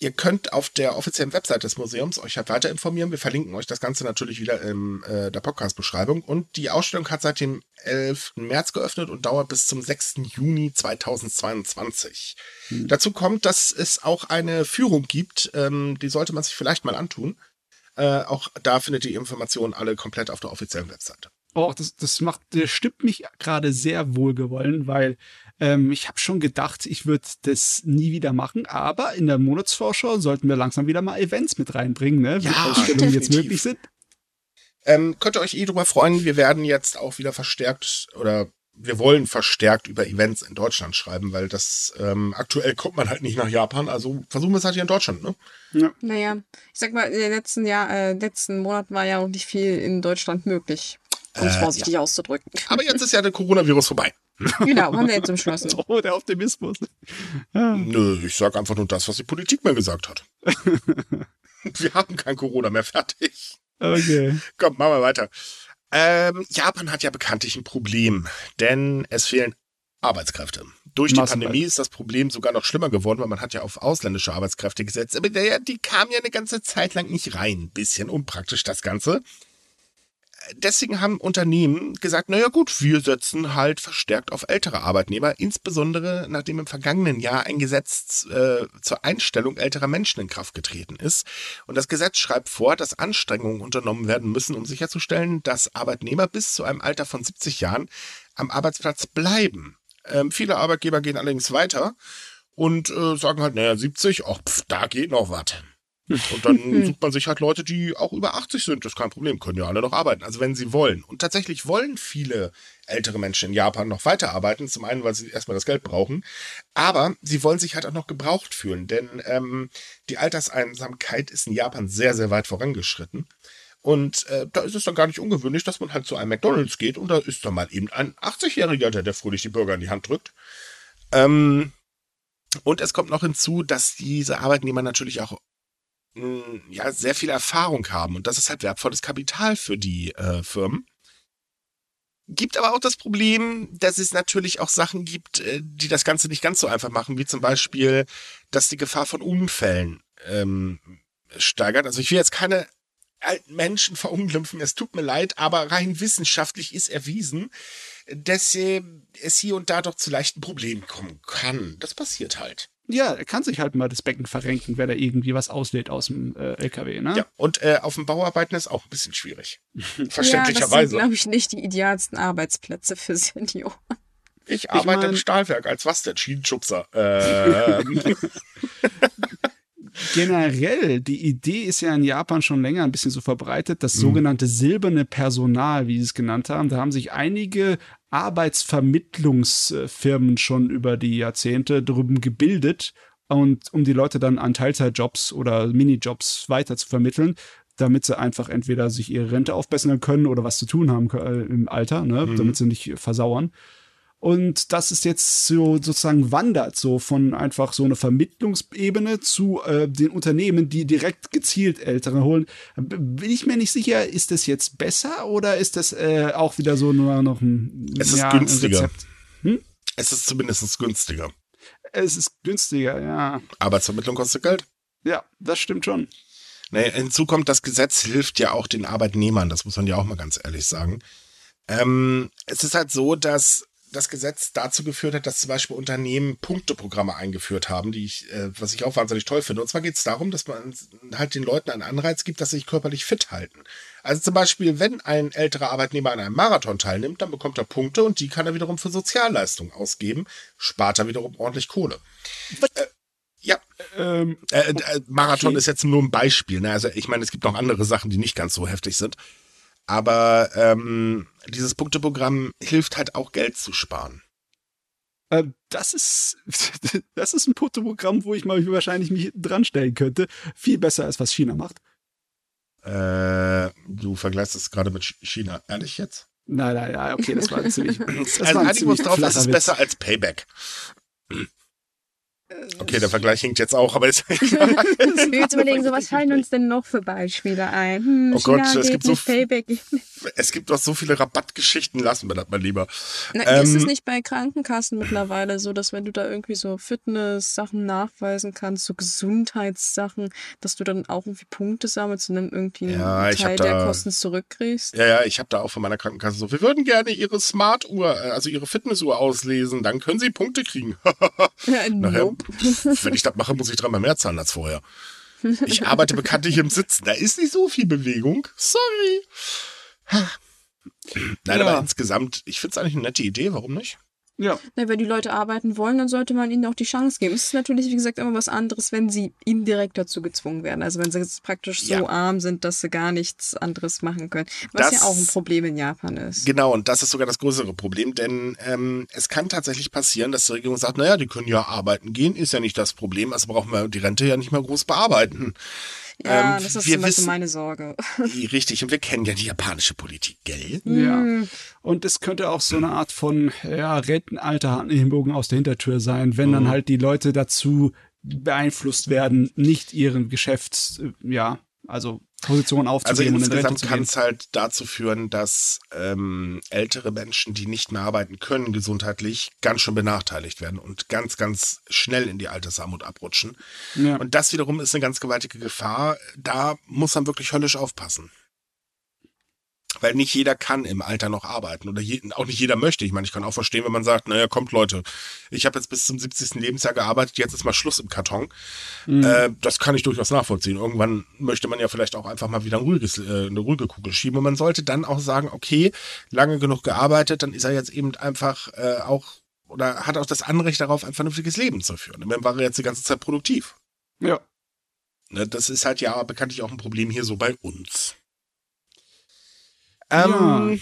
Ihr könnt auf der offiziellen Website des Museums euch halt weiter informieren. Wir verlinken euch das Ganze natürlich wieder in äh, der Podcast-Beschreibung. Und die Ausstellung hat seit dem 11. März geöffnet und dauert bis zum 6. Juni 2022. Mhm. Dazu kommt, dass es auch eine Führung gibt. Ähm, die sollte man sich vielleicht mal antun. Äh, auch da findet ihr die Informationen alle komplett auf der offiziellen Webseite. Oh, das, das macht, das stimmt mich gerade sehr wohlgewollen, weil ähm, ich habe schon gedacht, ich würde das nie wieder machen, aber in der Monatsvorschau sollten wir langsam wieder mal Events mit reinbringen, ne? Wie ja, Ausstellungen jetzt möglich sind. Ähm, könnt ihr euch eh drüber freuen. Wir werden jetzt auch wieder verstärkt oder wir wollen verstärkt über Events in Deutschland schreiben, weil das ähm, aktuell kommt man halt nicht nach Japan. Also versuchen wir es halt hier in Deutschland, ne? Ja. Naja, ich sag mal, in den letzten Jahr, äh, letzten Monat war ja auch nicht viel in Deutschland möglich, um es äh, vorsichtig ja. auszudrücken. Aber jetzt ist ja der Coronavirus vorbei. Genau, haben wir jetzt entschlossen. Oh, der Optimismus. Ja. Nö, ich sage einfach nur das, was die Politik mir gesagt hat. wir haben kein Corona mehr fertig. Okay. Komm, machen wir weiter. Ähm, Japan hat ja bekanntlich ein Problem, denn es fehlen Arbeitskräfte. Durch die Pandemie ist das Problem sogar noch schlimmer geworden, weil man hat ja auf ausländische Arbeitskräfte gesetzt. Aber der, die kamen ja eine ganze Zeit lang nicht rein. Bisschen unpraktisch das Ganze deswegen haben Unternehmen gesagt, naja gut, wir setzen halt verstärkt auf ältere Arbeitnehmer, insbesondere nachdem im vergangenen Jahr ein Gesetz äh, zur Einstellung älterer Menschen in Kraft getreten ist. Und das Gesetz schreibt vor, dass Anstrengungen unternommen werden müssen, um sicherzustellen, dass Arbeitnehmer bis zu einem Alter von 70 Jahren am Arbeitsplatz bleiben. Ähm, viele Arbeitgeber gehen allerdings weiter und äh, sagen halt, naja, 70, ach, pf, da geht noch was. Und dann hm. sucht man sich halt Leute, die auch über 80 sind. Das ist kein Problem, können ja alle noch arbeiten. Also wenn sie wollen. Und tatsächlich wollen viele ältere Menschen in Japan noch weiterarbeiten. Zum einen, weil sie erstmal das Geld brauchen. Aber sie wollen sich halt auch noch gebraucht fühlen. Denn ähm, die Alterseinsamkeit ist in Japan sehr, sehr weit vorangeschritten. Und äh, da ist es dann gar nicht ungewöhnlich, dass man halt zu einem McDonalds geht und da ist dann mal eben ein 80-Jähriger, der, der fröhlich die Bürger in die Hand drückt. Ähm, und es kommt noch hinzu, dass diese Arbeitnehmer natürlich auch ja, sehr viel Erfahrung haben. Und das ist halt wertvolles Kapital für die äh, Firmen. Gibt aber auch das Problem, dass es natürlich auch Sachen gibt, äh, die das Ganze nicht ganz so einfach machen, wie zum Beispiel, dass die Gefahr von Unfällen ähm, steigert. Also ich will jetzt keine alten Menschen verunglimpfen, es tut mir leid, aber rein wissenschaftlich ist erwiesen, dass äh, es hier und da doch zu leichten Problemen kommen kann. Das passiert halt. Ja, er kann sich halt mal das Becken verrenken, wenn er irgendwie was auslädt aus dem äh, LKW, ne? Ja, und äh, auf dem Bauarbeiten ist auch ein bisschen schwierig. Verständlicherweise. Ja, das sind, glaube ich, nicht die idealsten Arbeitsplätze für Senioren. Ich arbeite ich mein, im Stahlwerk als was denn? Schienenschubser. Ähm. generell, die Idee ist ja in Japan schon länger ein bisschen so verbreitet, das mhm. sogenannte silberne Personal, wie sie es genannt haben. Da haben sich einige Arbeitsvermittlungsfirmen schon über die Jahrzehnte drüben gebildet und um die Leute dann an Teilzeitjobs oder Minijobs weiter zu vermitteln, damit sie einfach entweder sich ihre Rente aufbessern können oder was zu tun haben äh, im Alter, ne, mhm. damit sie nicht versauern. Und das ist jetzt so sozusagen wandert so von einfach so einer Vermittlungsebene zu äh, den Unternehmen, die direkt gezielt Ältere holen. Bin ich mir nicht sicher, ist das jetzt besser oder ist das äh, auch wieder so nur noch ein, es ist ja, günstiger. Hm? Es ist zumindest günstiger. Es ist günstiger, ja. Arbeitsvermittlung kostet Geld. Ja, das stimmt schon. Nee, hinzu kommt, das Gesetz hilft ja auch den Arbeitnehmern, das muss man ja auch mal ganz ehrlich sagen. Ähm, es ist halt so, dass das Gesetz dazu geführt hat, dass zum Beispiel Unternehmen Punkteprogramme eingeführt haben, die ich, äh, was ich auch wahnsinnig toll finde. Und zwar geht es darum, dass man halt den Leuten einen Anreiz gibt, dass sie sich körperlich fit halten. Also zum Beispiel, wenn ein älterer Arbeitnehmer an einem Marathon teilnimmt, dann bekommt er Punkte und die kann er wiederum für Sozialleistungen ausgeben, spart er wiederum ordentlich Kohle. Äh, ja. Ähm, äh, äh, Marathon okay. ist jetzt nur ein Beispiel. Ne? Also ich meine, es gibt noch andere Sachen, die nicht ganz so heftig sind. Aber ähm, dieses Punkteprogramm hilft halt auch Geld zu sparen. Äh, das ist, das ist ein Punkteprogramm, wo ich mal wahrscheinlich mich dran stellen könnte. Viel besser als was China macht. Äh, du vergleichst es gerade mit China. Ehrlich jetzt? Nein, nein, ja, okay, das war ziemlich. Das also, war ein drauf, es ist besser als Payback. Okay, der Vergleich hinkt jetzt auch, aber jetzt. ich jetzt überlegen, so was fallen uns denn noch für Beispiele ein? Hm, oh China Gott, es gibt so Payback. Es gibt doch so viele Rabattgeschichten, lassen wir das mal lieber. Na, ähm, ist es nicht bei Krankenkassen mittlerweile so, dass wenn du da irgendwie so Fitness-Sachen nachweisen kannst, so Gesundheitssachen, dass du dann auch irgendwie Punkte sammelst und dann irgendwie ja, einen Teil da, der Kosten zurückkriegst? Ja, ja, ich habe da auch von meiner Krankenkasse so, wir würden gerne ihre Smart-Uhr, äh, also ihre Fitness-Uhr auslesen, dann können sie Punkte kriegen. ja, Nachher, nope. Wenn ich das mache, muss ich dreimal mehr zahlen als vorher. Ich arbeite bekanntlich im Sitzen. Da ist nicht so viel Bewegung. Sorry. Nein, ja. aber insgesamt, ich finde es eigentlich eine nette Idee. Warum nicht? Ja. Na, wenn die Leute arbeiten wollen, dann sollte man ihnen auch die Chance geben. Es ist natürlich, wie gesagt, immer was anderes, wenn sie indirekt dazu gezwungen werden. Also wenn sie jetzt praktisch so ja. arm sind, dass sie gar nichts anderes machen können. Was das, ja auch ein Problem in Japan ist. Genau, und das ist sogar das größere Problem, denn ähm, es kann tatsächlich passieren, dass die Regierung sagt, naja, die können ja arbeiten gehen, ist ja nicht das Problem, also brauchen wir die Rente ja nicht mehr groß bearbeiten. Ja, ähm, das ist wir wissen, meine Sorge. Richtig, und wir kennen ja die japanische Politik, gell? Ja. Hm. Und es könnte auch so eine Art von ja, Rentenalter Bogen aus der Hintertür sein, wenn mhm. dann halt die Leute dazu beeinflusst werden, nicht ihren Geschäfts, ja, also Position aufzugeben. Also insgesamt kann es halt dazu führen, dass ähm, ältere Menschen, die nicht mehr arbeiten können, gesundheitlich ganz schön benachteiligt werden und ganz, ganz schnell in die Altersarmut abrutschen. Ja. Und das wiederum ist eine ganz gewaltige Gefahr. Da muss man wirklich höllisch aufpassen weil nicht jeder kann im Alter noch arbeiten oder je, auch nicht jeder möchte. Ich meine, ich kann auch verstehen, wenn man sagt, naja, kommt Leute, ich habe jetzt bis zum 70. Lebensjahr gearbeitet, jetzt ist mal Schluss im Karton. Mhm. Äh, das kann ich durchaus nachvollziehen. Irgendwann möchte man ja vielleicht auch einfach mal wieder ein ruhiges, äh, eine ruhige Kugel schieben und man sollte dann auch sagen, okay, lange genug gearbeitet, dann ist er jetzt eben einfach äh, auch oder hat auch das Anrecht darauf, ein vernünftiges Leben zu führen. dann war er jetzt die ganze Zeit produktiv. Ja. Ne, das ist halt ja bekanntlich auch ein Problem hier so bei uns. Ähm, ja.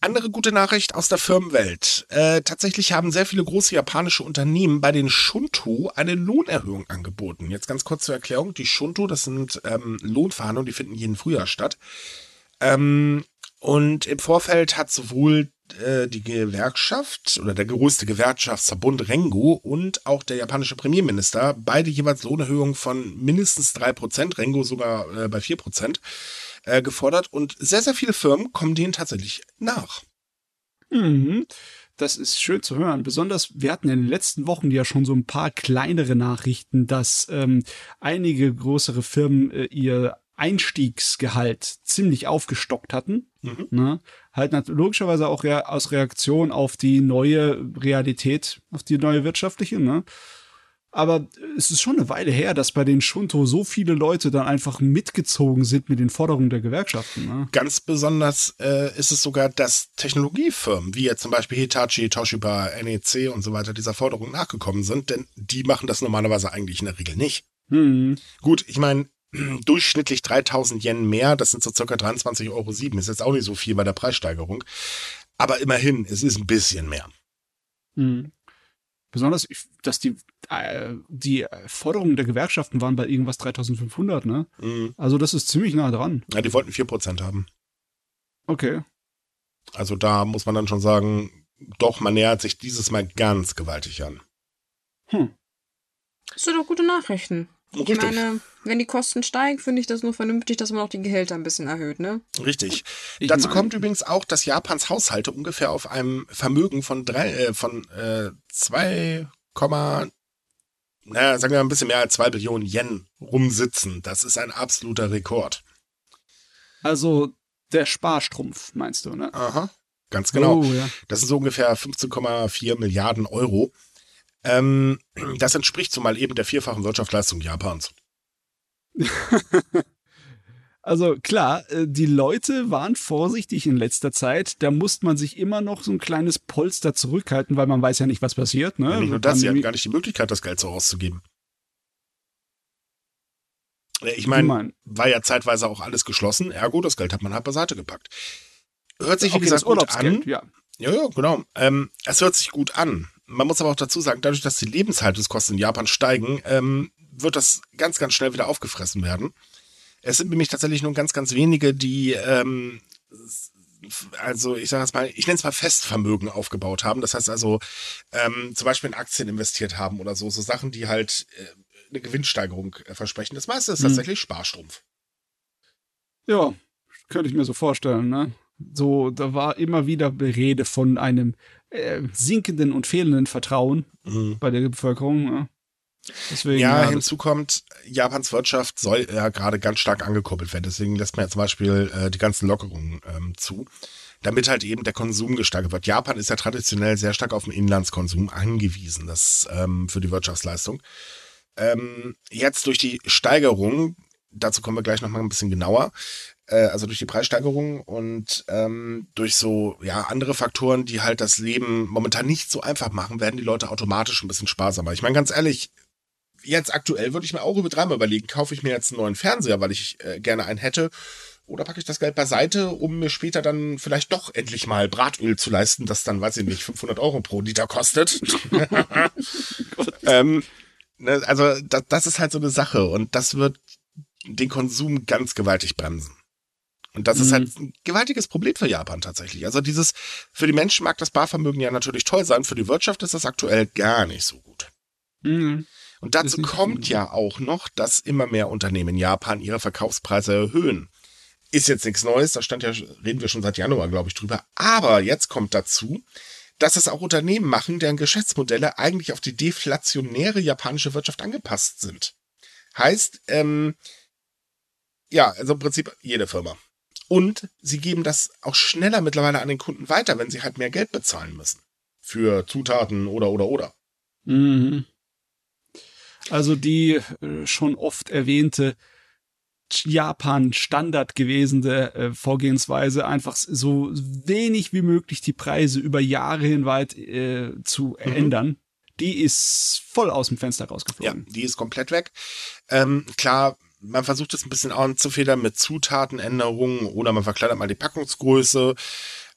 Andere gute Nachricht aus der Firmenwelt. Äh, tatsächlich haben sehr viele große japanische Unternehmen bei den Shunto eine Lohnerhöhung angeboten. Jetzt ganz kurz zur Erklärung. Die Shunto, das sind ähm, Lohnverhandlungen, die finden jeden Frühjahr statt. Ähm, und im Vorfeld hat sowohl äh, die Gewerkschaft oder der größte Gewerkschaftsverbund Rengo und auch der japanische Premierminister beide jeweils Lohnerhöhungen von mindestens drei Prozent, Rengo sogar äh, bei vier Prozent äh, gefordert und sehr, sehr viele Firmen kommen denen tatsächlich nach. Mhm. Das ist schön zu hören. Besonders, wir hatten in den letzten Wochen ja schon so ein paar kleinere Nachrichten, dass ähm, einige größere Firmen äh, ihr Einstiegsgehalt ziemlich aufgestockt hatten. Mhm. Ne? Halt logischerweise auch rea aus Reaktion auf die neue Realität, auf die neue wirtschaftliche. Ne? Aber es ist schon eine Weile her, dass bei den Shunto so viele Leute dann einfach mitgezogen sind mit den Forderungen der Gewerkschaften. Ne? Ganz besonders äh, ist es sogar, dass Technologiefirmen, wie jetzt zum Beispiel Hitachi, Toshiba, NEC und so weiter, dieser Forderung nachgekommen sind, denn die machen das normalerweise eigentlich in der Regel nicht. Hm. Gut, ich meine, durchschnittlich 3000 Yen mehr, das sind so circa 23,07 Euro. Ist jetzt auch nicht so viel bei der Preissteigerung. Aber immerhin, es ist ein bisschen mehr. Hm. Besonders, dass die, äh, die Forderungen der Gewerkschaften waren bei irgendwas 3500, ne? Mhm. Also das ist ziemlich nah dran. Ja, die wollten 4% haben. Okay. Also da muss man dann schon sagen, doch, man nähert sich dieses Mal ganz gewaltig an. Hm. Das sind doch gute Nachrichten. Richtig. Ich meine, wenn die Kosten steigen, finde ich das nur vernünftig, dass man auch die Gehälter ein bisschen erhöht, ne? Richtig. Ich Dazu mein, kommt übrigens auch, dass Japans Haushalte ungefähr auf einem Vermögen von drei, äh, von äh, 2,9 naja, sagen wir mal ein bisschen mehr als zwei Billionen Yen rumsitzen. Das ist ein absoluter Rekord. Also der Sparstrumpf, meinst du, ne? Aha, ganz genau. Oh, ja. Das sind so ungefähr 15,4 Milliarden Euro. Ähm, das entspricht zumal eben der vierfachen Wirtschaftsleistung Japans. Also klar, äh, die Leute waren vorsichtig in letzter Zeit. Da musste man sich immer noch so ein kleines Polster zurückhalten, weil man weiß ja nicht, was passiert. Ne? Ja, nicht nur das, sie hatten gar nicht die Möglichkeit, das Geld so auszugeben. Ich meine, mein? war ja zeitweise auch alles geschlossen. Ergo, das Geld hat man halt beiseite gepackt. Hört sich, wie okay, gesagt, gut an. Ja. ja, ja, genau. Ähm, es hört sich gut an. Man muss aber auch dazu sagen, dadurch, dass die Lebenshaltungskosten in Japan steigen, ähm, wird das ganz, ganz schnell wieder aufgefressen werden. Es sind nämlich tatsächlich nur ganz, ganz wenige, die ähm, also ich sage es mal, ich nenne es mal Festvermögen aufgebaut haben. Das heißt also ähm, zum Beispiel in Aktien investiert haben oder so, so Sachen, die halt äh, eine Gewinnsteigerung äh, versprechen. Das meiste ist hm. tatsächlich Sparstrumpf. Ja, könnte ich mir so vorstellen. Ne? So, da war immer wieder Rede von einem äh, sinkenden und fehlenden Vertrauen mhm. bei der Bevölkerung. Deswegen, ja, ja, hinzu kommt, Japans Wirtschaft soll ja gerade ganz stark angekuppelt werden. Deswegen lässt man ja zum Beispiel äh, die ganzen Lockerungen ähm, zu, damit halt eben der Konsum gesteigert wird. Japan ist ja traditionell sehr stark auf den Inlandskonsum angewiesen, das ähm, für die Wirtschaftsleistung. Ähm, jetzt durch die Steigerung, dazu kommen wir gleich nochmal ein bisschen genauer, äh, also durch die Preissteigerung und ähm, durch so ja andere Faktoren, die halt das Leben momentan nicht so einfach machen, werden die Leute automatisch ein bisschen sparsamer. Ich meine ganz ehrlich, jetzt aktuell würde ich mir auch über dreimal überlegen, kaufe ich mir jetzt einen neuen Fernseher, weil ich äh, gerne einen hätte, oder packe ich das Geld beiseite, um mir später dann vielleicht doch endlich mal Bratöl zu leisten, das dann, weiß ich nicht, 500 Euro pro Liter kostet. ähm, ne, also das, das ist halt so eine Sache und das wird den Konsum ganz gewaltig bremsen. Und das mhm. ist halt ein gewaltiges Problem für Japan tatsächlich. Also dieses, für die Menschen mag das Barvermögen ja natürlich toll sein, für die Wirtschaft ist das aktuell gar nicht so gut. Mhm. Und dazu kommt ja auch noch, dass immer mehr Unternehmen in Japan ihre Verkaufspreise erhöhen. Ist jetzt nichts Neues, da stand ja, reden wir schon seit Januar, glaube ich, drüber. Aber jetzt kommt dazu, dass es auch Unternehmen machen, deren Geschäftsmodelle eigentlich auf die deflationäre japanische Wirtschaft angepasst sind. Heißt, ähm, ja, also im Prinzip jede Firma. Und sie geben das auch schneller mittlerweile an den Kunden weiter, wenn sie halt mehr Geld bezahlen müssen. Für Zutaten oder oder oder. Mhm. Also die äh, schon oft erwähnte Japan Standard gewesene äh, Vorgehensweise, einfach so wenig wie möglich die Preise über Jahre hinweit äh, zu mhm. ändern. Die ist voll aus dem Fenster rausgeflogen. Ja, die ist komplett weg. Ähm, klar, man versucht es ein bisschen anzufedern mit Zutatenänderungen oder man verkleinert mal die Packungsgröße.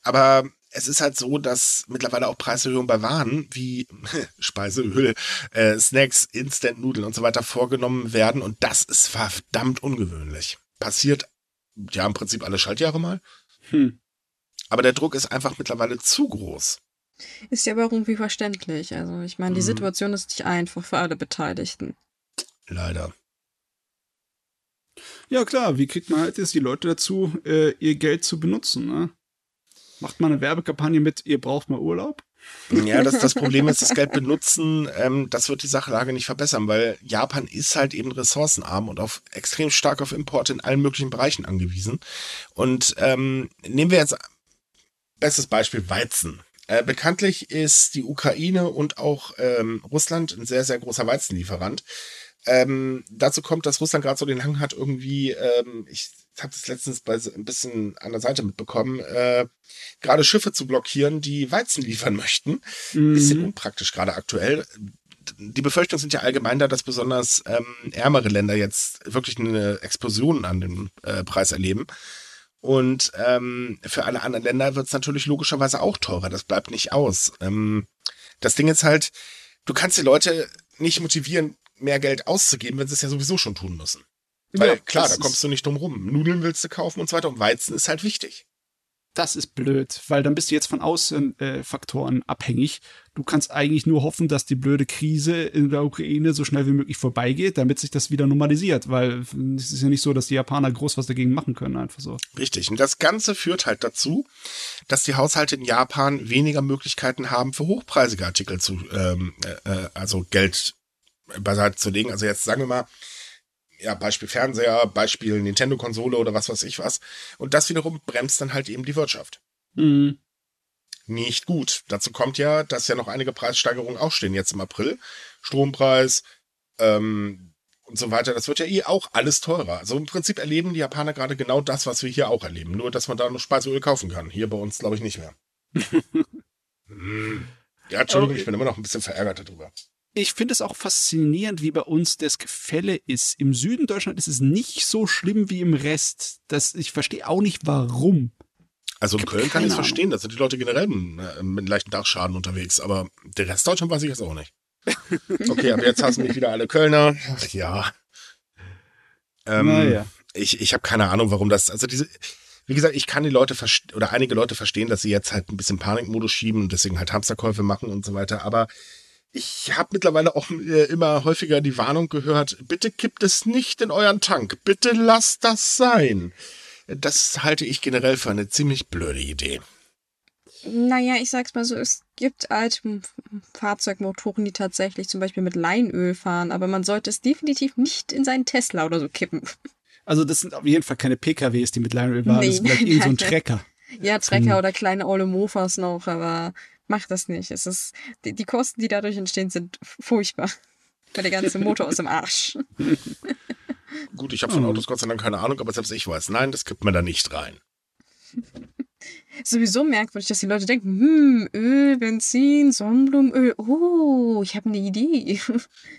Aber es ist halt so, dass mittlerweile auch Preiserhöhungen bei Waren wie Speiseöl, äh, Snacks, Instant-Nudeln und so weiter vorgenommen werden und das ist verdammt ungewöhnlich. Passiert ja im Prinzip alle Schaltjahre mal. Hm. Aber der Druck ist einfach mittlerweile zu groß. Ist ja aber auch irgendwie verständlich. Also ich meine, die mhm. Situation ist nicht einfach für alle Beteiligten. Leider. Ja klar, wie kriegt man halt jetzt die Leute dazu, äh, ihr Geld zu benutzen? Ne? Macht man eine Werbekampagne mit, ihr braucht mal Urlaub? Ja, das, das Problem ist, das Geld benutzen, ähm, das wird die Sachlage nicht verbessern, weil Japan ist halt eben ressourcenarm und auf extrem stark auf Importe in allen möglichen Bereichen angewiesen. Und ähm, nehmen wir jetzt bestes Beispiel Weizen. Äh, bekanntlich ist die Ukraine und auch ähm, Russland ein sehr, sehr großer Weizenlieferant. Ähm, dazu kommt, dass Russland gerade so den Hang hat, irgendwie, ähm, ich habe das letztens bei ein bisschen an der Seite mitbekommen, äh, gerade Schiffe zu blockieren, die Weizen liefern möchten. Mhm. Bisschen unpraktisch gerade aktuell. Die Befürchtungen sind ja allgemein da, dass besonders ähm, ärmere Länder jetzt wirklich eine Explosion an dem äh, Preis erleben. Und ähm, für alle anderen Länder wird es natürlich logischerweise auch teurer. Das bleibt nicht aus. Ähm, das Ding ist halt, du kannst die Leute nicht motivieren, mehr Geld auszugeben, wenn sie es ja sowieso schon tun müssen. Weil ja, klar, da kommst du nicht drum rum. Nudeln willst du kaufen und so weiter und Weizen ist halt wichtig. Das ist blöd, weil dann bist du jetzt von Außenfaktoren äh, abhängig. Du kannst eigentlich nur hoffen, dass die blöde Krise in der Ukraine so schnell wie möglich vorbeigeht, damit sich das wieder normalisiert, weil es ist ja nicht so, dass die Japaner groß was dagegen machen können, einfach so. Richtig. Und das Ganze führt halt dazu, dass die Haushalte in Japan weniger Möglichkeiten haben, für hochpreisige Artikel zu, ähm, äh, äh also Geld beiseite zu legen. Also jetzt sagen wir mal, ja, Beispiel Fernseher, Beispiel Nintendo-Konsole oder was weiß ich was. Und das wiederum bremst dann halt eben die Wirtschaft. Mhm. Nicht gut. Dazu kommt ja, dass ja noch einige Preissteigerungen auch stehen jetzt im April. Strompreis, ähm, und so weiter. Das wird ja eh auch alles teurer. Also im Prinzip erleben die Japaner gerade genau das, was wir hier auch erleben. Nur, dass man da noch Speiseöl kaufen kann. Hier bei uns glaube ich nicht mehr. hm. Ja, Entschuldigung, ich bin immer noch ein bisschen verärgert darüber. Ich finde es auch faszinierend, wie bei uns das Gefälle ist. Im Süden Deutschland ist es nicht so schlimm wie im Rest. Das, ich verstehe auch nicht, warum. Also in Köln kann ich es verstehen, da sind die Leute generell mit, mit leichten Dachschaden unterwegs, aber der Rest Deutschland weiß ich jetzt auch nicht. Okay, aber jetzt hassen mich wieder alle Kölner. Ach ja. Ähm, naja. Ich, ich habe keine Ahnung, warum das, also diese, wie gesagt, ich kann die Leute oder einige Leute verstehen, dass sie jetzt halt ein bisschen Panikmodus schieben und deswegen halt Hamsterkäufe machen und so weiter, aber ich habe mittlerweile auch äh, immer häufiger die Warnung gehört, bitte kippt es nicht in euren Tank, bitte lasst das sein. Das halte ich generell für eine ziemlich blöde Idee. Naja, ich sag's mal so, es gibt alte Fahrzeugmotoren, die tatsächlich zum Beispiel mit Leinöl fahren, aber man sollte es definitiv nicht in seinen Tesla oder so kippen. Also das sind auf jeden Fall keine PKWs, die mit Leinöl fahren, nee, das ist vielleicht irgend so ein Trecker. Ja, Trecker oder kleine Olle Mofas noch, aber mach das nicht. Es ist, die, die Kosten, die dadurch entstehen, sind furchtbar. Weil der ganze Motor aus dem Arsch. Gut, ich habe von Autos Gott sei Dank keine Ahnung, aber selbst ich weiß, nein, das kippt man da nicht rein sowieso merkwürdig, dass die Leute denken, hm, Öl, Benzin, Sonnenblumenöl, oh, ich habe eine Idee.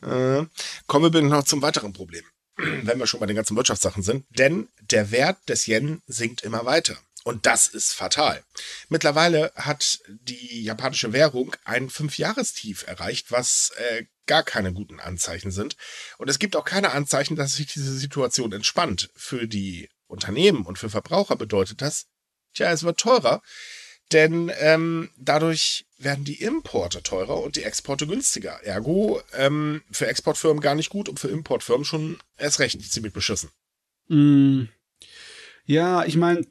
Äh, kommen wir noch zum weiteren Problem, wenn wir schon bei den ganzen Wirtschaftssachen sind. Denn der Wert des Yen sinkt immer weiter. Und das ist fatal. Mittlerweile hat die japanische Währung ein Fünfjahrestief erreicht, was äh, gar keine guten Anzeichen sind. Und es gibt auch keine Anzeichen, dass sich diese Situation entspannt. Für die Unternehmen und für Verbraucher bedeutet das, Tja, es wird teurer, denn ähm, dadurch werden die Importe teurer und die Exporte günstiger. Ergo ähm, für Exportfirmen gar nicht gut und für Importfirmen schon erst recht ziemlich beschissen. Mm. Ja, ich meine,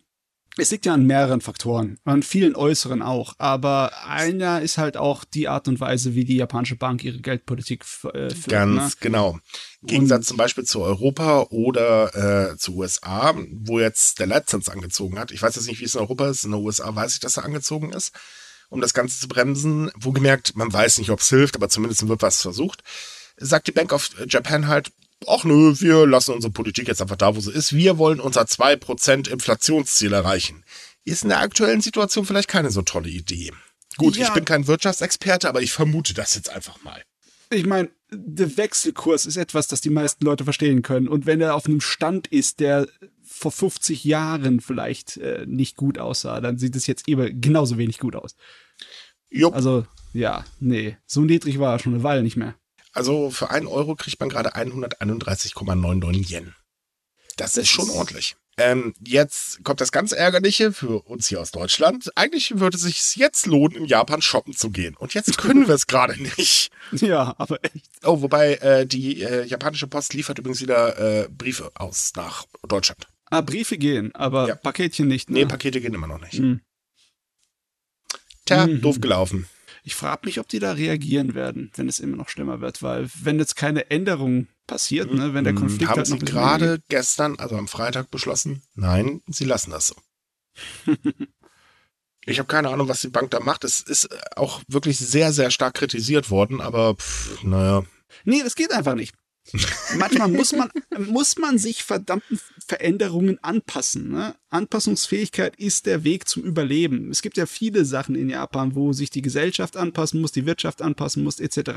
es liegt ja an mehreren Faktoren, an vielen äußeren auch, aber einer ist halt auch die Art und Weise, wie die japanische Bank ihre Geldpolitik äh, führt. Ganz ne? genau. Im Gegensatz und, zum Beispiel zu Europa oder äh, zu USA, wo jetzt der Leitzins angezogen hat. Ich weiß jetzt nicht, wie es in Europa ist. In den USA weiß ich, dass er angezogen ist, um das Ganze zu bremsen. Wo gemerkt, man weiß nicht, ob es hilft, aber zumindest wird was versucht. Sagt die Bank of Japan halt, ach nö, wir lassen unsere Politik jetzt einfach da, wo sie ist. Wir wollen unser 2% Inflationsziel erreichen. Ist in der aktuellen Situation vielleicht keine so tolle Idee. Gut, ja. ich bin kein Wirtschaftsexperte, aber ich vermute das jetzt einfach mal. Ich meine, der Wechselkurs ist etwas, das die meisten Leute verstehen können. Und wenn er auf einem Stand ist, der vor 50 Jahren vielleicht äh, nicht gut aussah, dann sieht es jetzt eben genauso wenig gut aus. Jupp. Also, ja, nee, so niedrig war er schon eine Weile nicht mehr. Also für einen Euro kriegt man gerade 131,99 Yen. Das, ist schon ordentlich. Ähm, jetzt kommt das ganz Ärgerliche für uns hier aus Deutschland. Eigentlich würde es sich jetzt lohnen, in Japan shoppen zu gehen. Und jetzt können wir es gerade nicht. Ja, aber echt. Oh, wobei äh, die äh, japanische Post liefert übrigens wieder äh, Briefe aus nach Deutschland. Ah, Briefe gehen, aber ja. Paketchen nicht. Ne? Nee, Pakete gehen immer noch nicht. Hm. Tja, mhm. doof gelaufen. Ich frage mich, ob die da reagieren werden, wenn es immer noch schlimmer wird, weil wenn jetzt keine Änderung passiert, ne, wenn der hm, Konflikt Haben halt noch sie gerade gestern, also am Freitag beschlossen, nein, sie lassen das so. ich habe keine Ahnung, was die Bank da macht. Es ist auch wirklich sehr, sehr stark kritisiert worden, aber pff, naja. Nee, das geht einfach nicht. Manchmal muss man, muss man sich verdammten Veränderungen anpassen. Ne? Anpassungsfähigkeit ist der Weg zum Überleben. Es gibt ja viele Sachen in Japan, wo sich die Gesellschaft anpassen muss, die Wirtschaft anpassen muss, etc.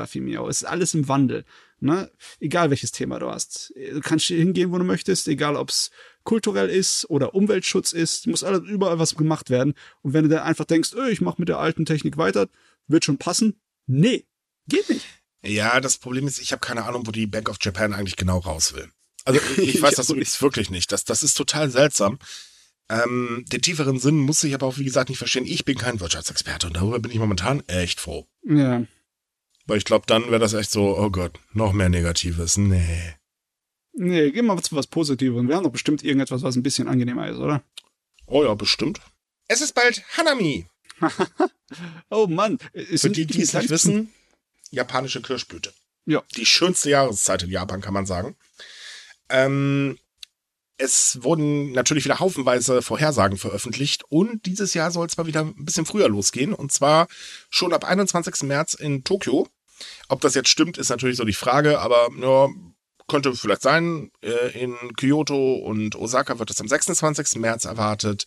Es ist alles im Wandel. Ne? Egal welches Thema du hast. Du kannst hingehen, wo du möchtest, egal ob es kulturell ist oder Umweltschutz ist, muss alles überall was gemacht werden. Und wenn du dann einfach denkst, oh, ich mache mit der alten Technik weiter, wird schon passen. Nee, geht nicht. Ja, das Problem ist, ich habe keine Ahnung, wo die Bank of Japan eigentlich genau raus will. Also ich weiß das wirklich nicht. Das, das ist total seltsam. Ähm, den tieferen Sinn muss ich aber auch, wie gesagt, nicht verstehen. Ich bin kein Wirtschaftsexperte und darüber bin ich momentan echt froh. Ja. Weil ich glaube, dann wäre das echt so, oh Gott, noch mehr Negatives. Nee. Nee, gehen wir mal zu was Positives. Wir haben doch bestimmt irgendetwas, was ein bisschen angenehmer ist, oder? Oh ja, bestimmt. Es ist bald Hanami. oh Mann. Für die, die es nicht wissen, japanische Kirschblüte. Ja. Die schönste Jahreszeit in Japan, kann man sagen. Ähm, es wurden natürlich wieder haufenweise Vorhersagen veröffentlicht und dieses Jahr soll es mal wieder ein bisschen früher losgehen und zwar schon ab 21. März in Tokio. Ob das jetzt stimmt, ist natürlich so die Frage, aber ja, könnte vielleicht sein. Äh, in Kyoto und Osaka wird es am 26. März erwartet.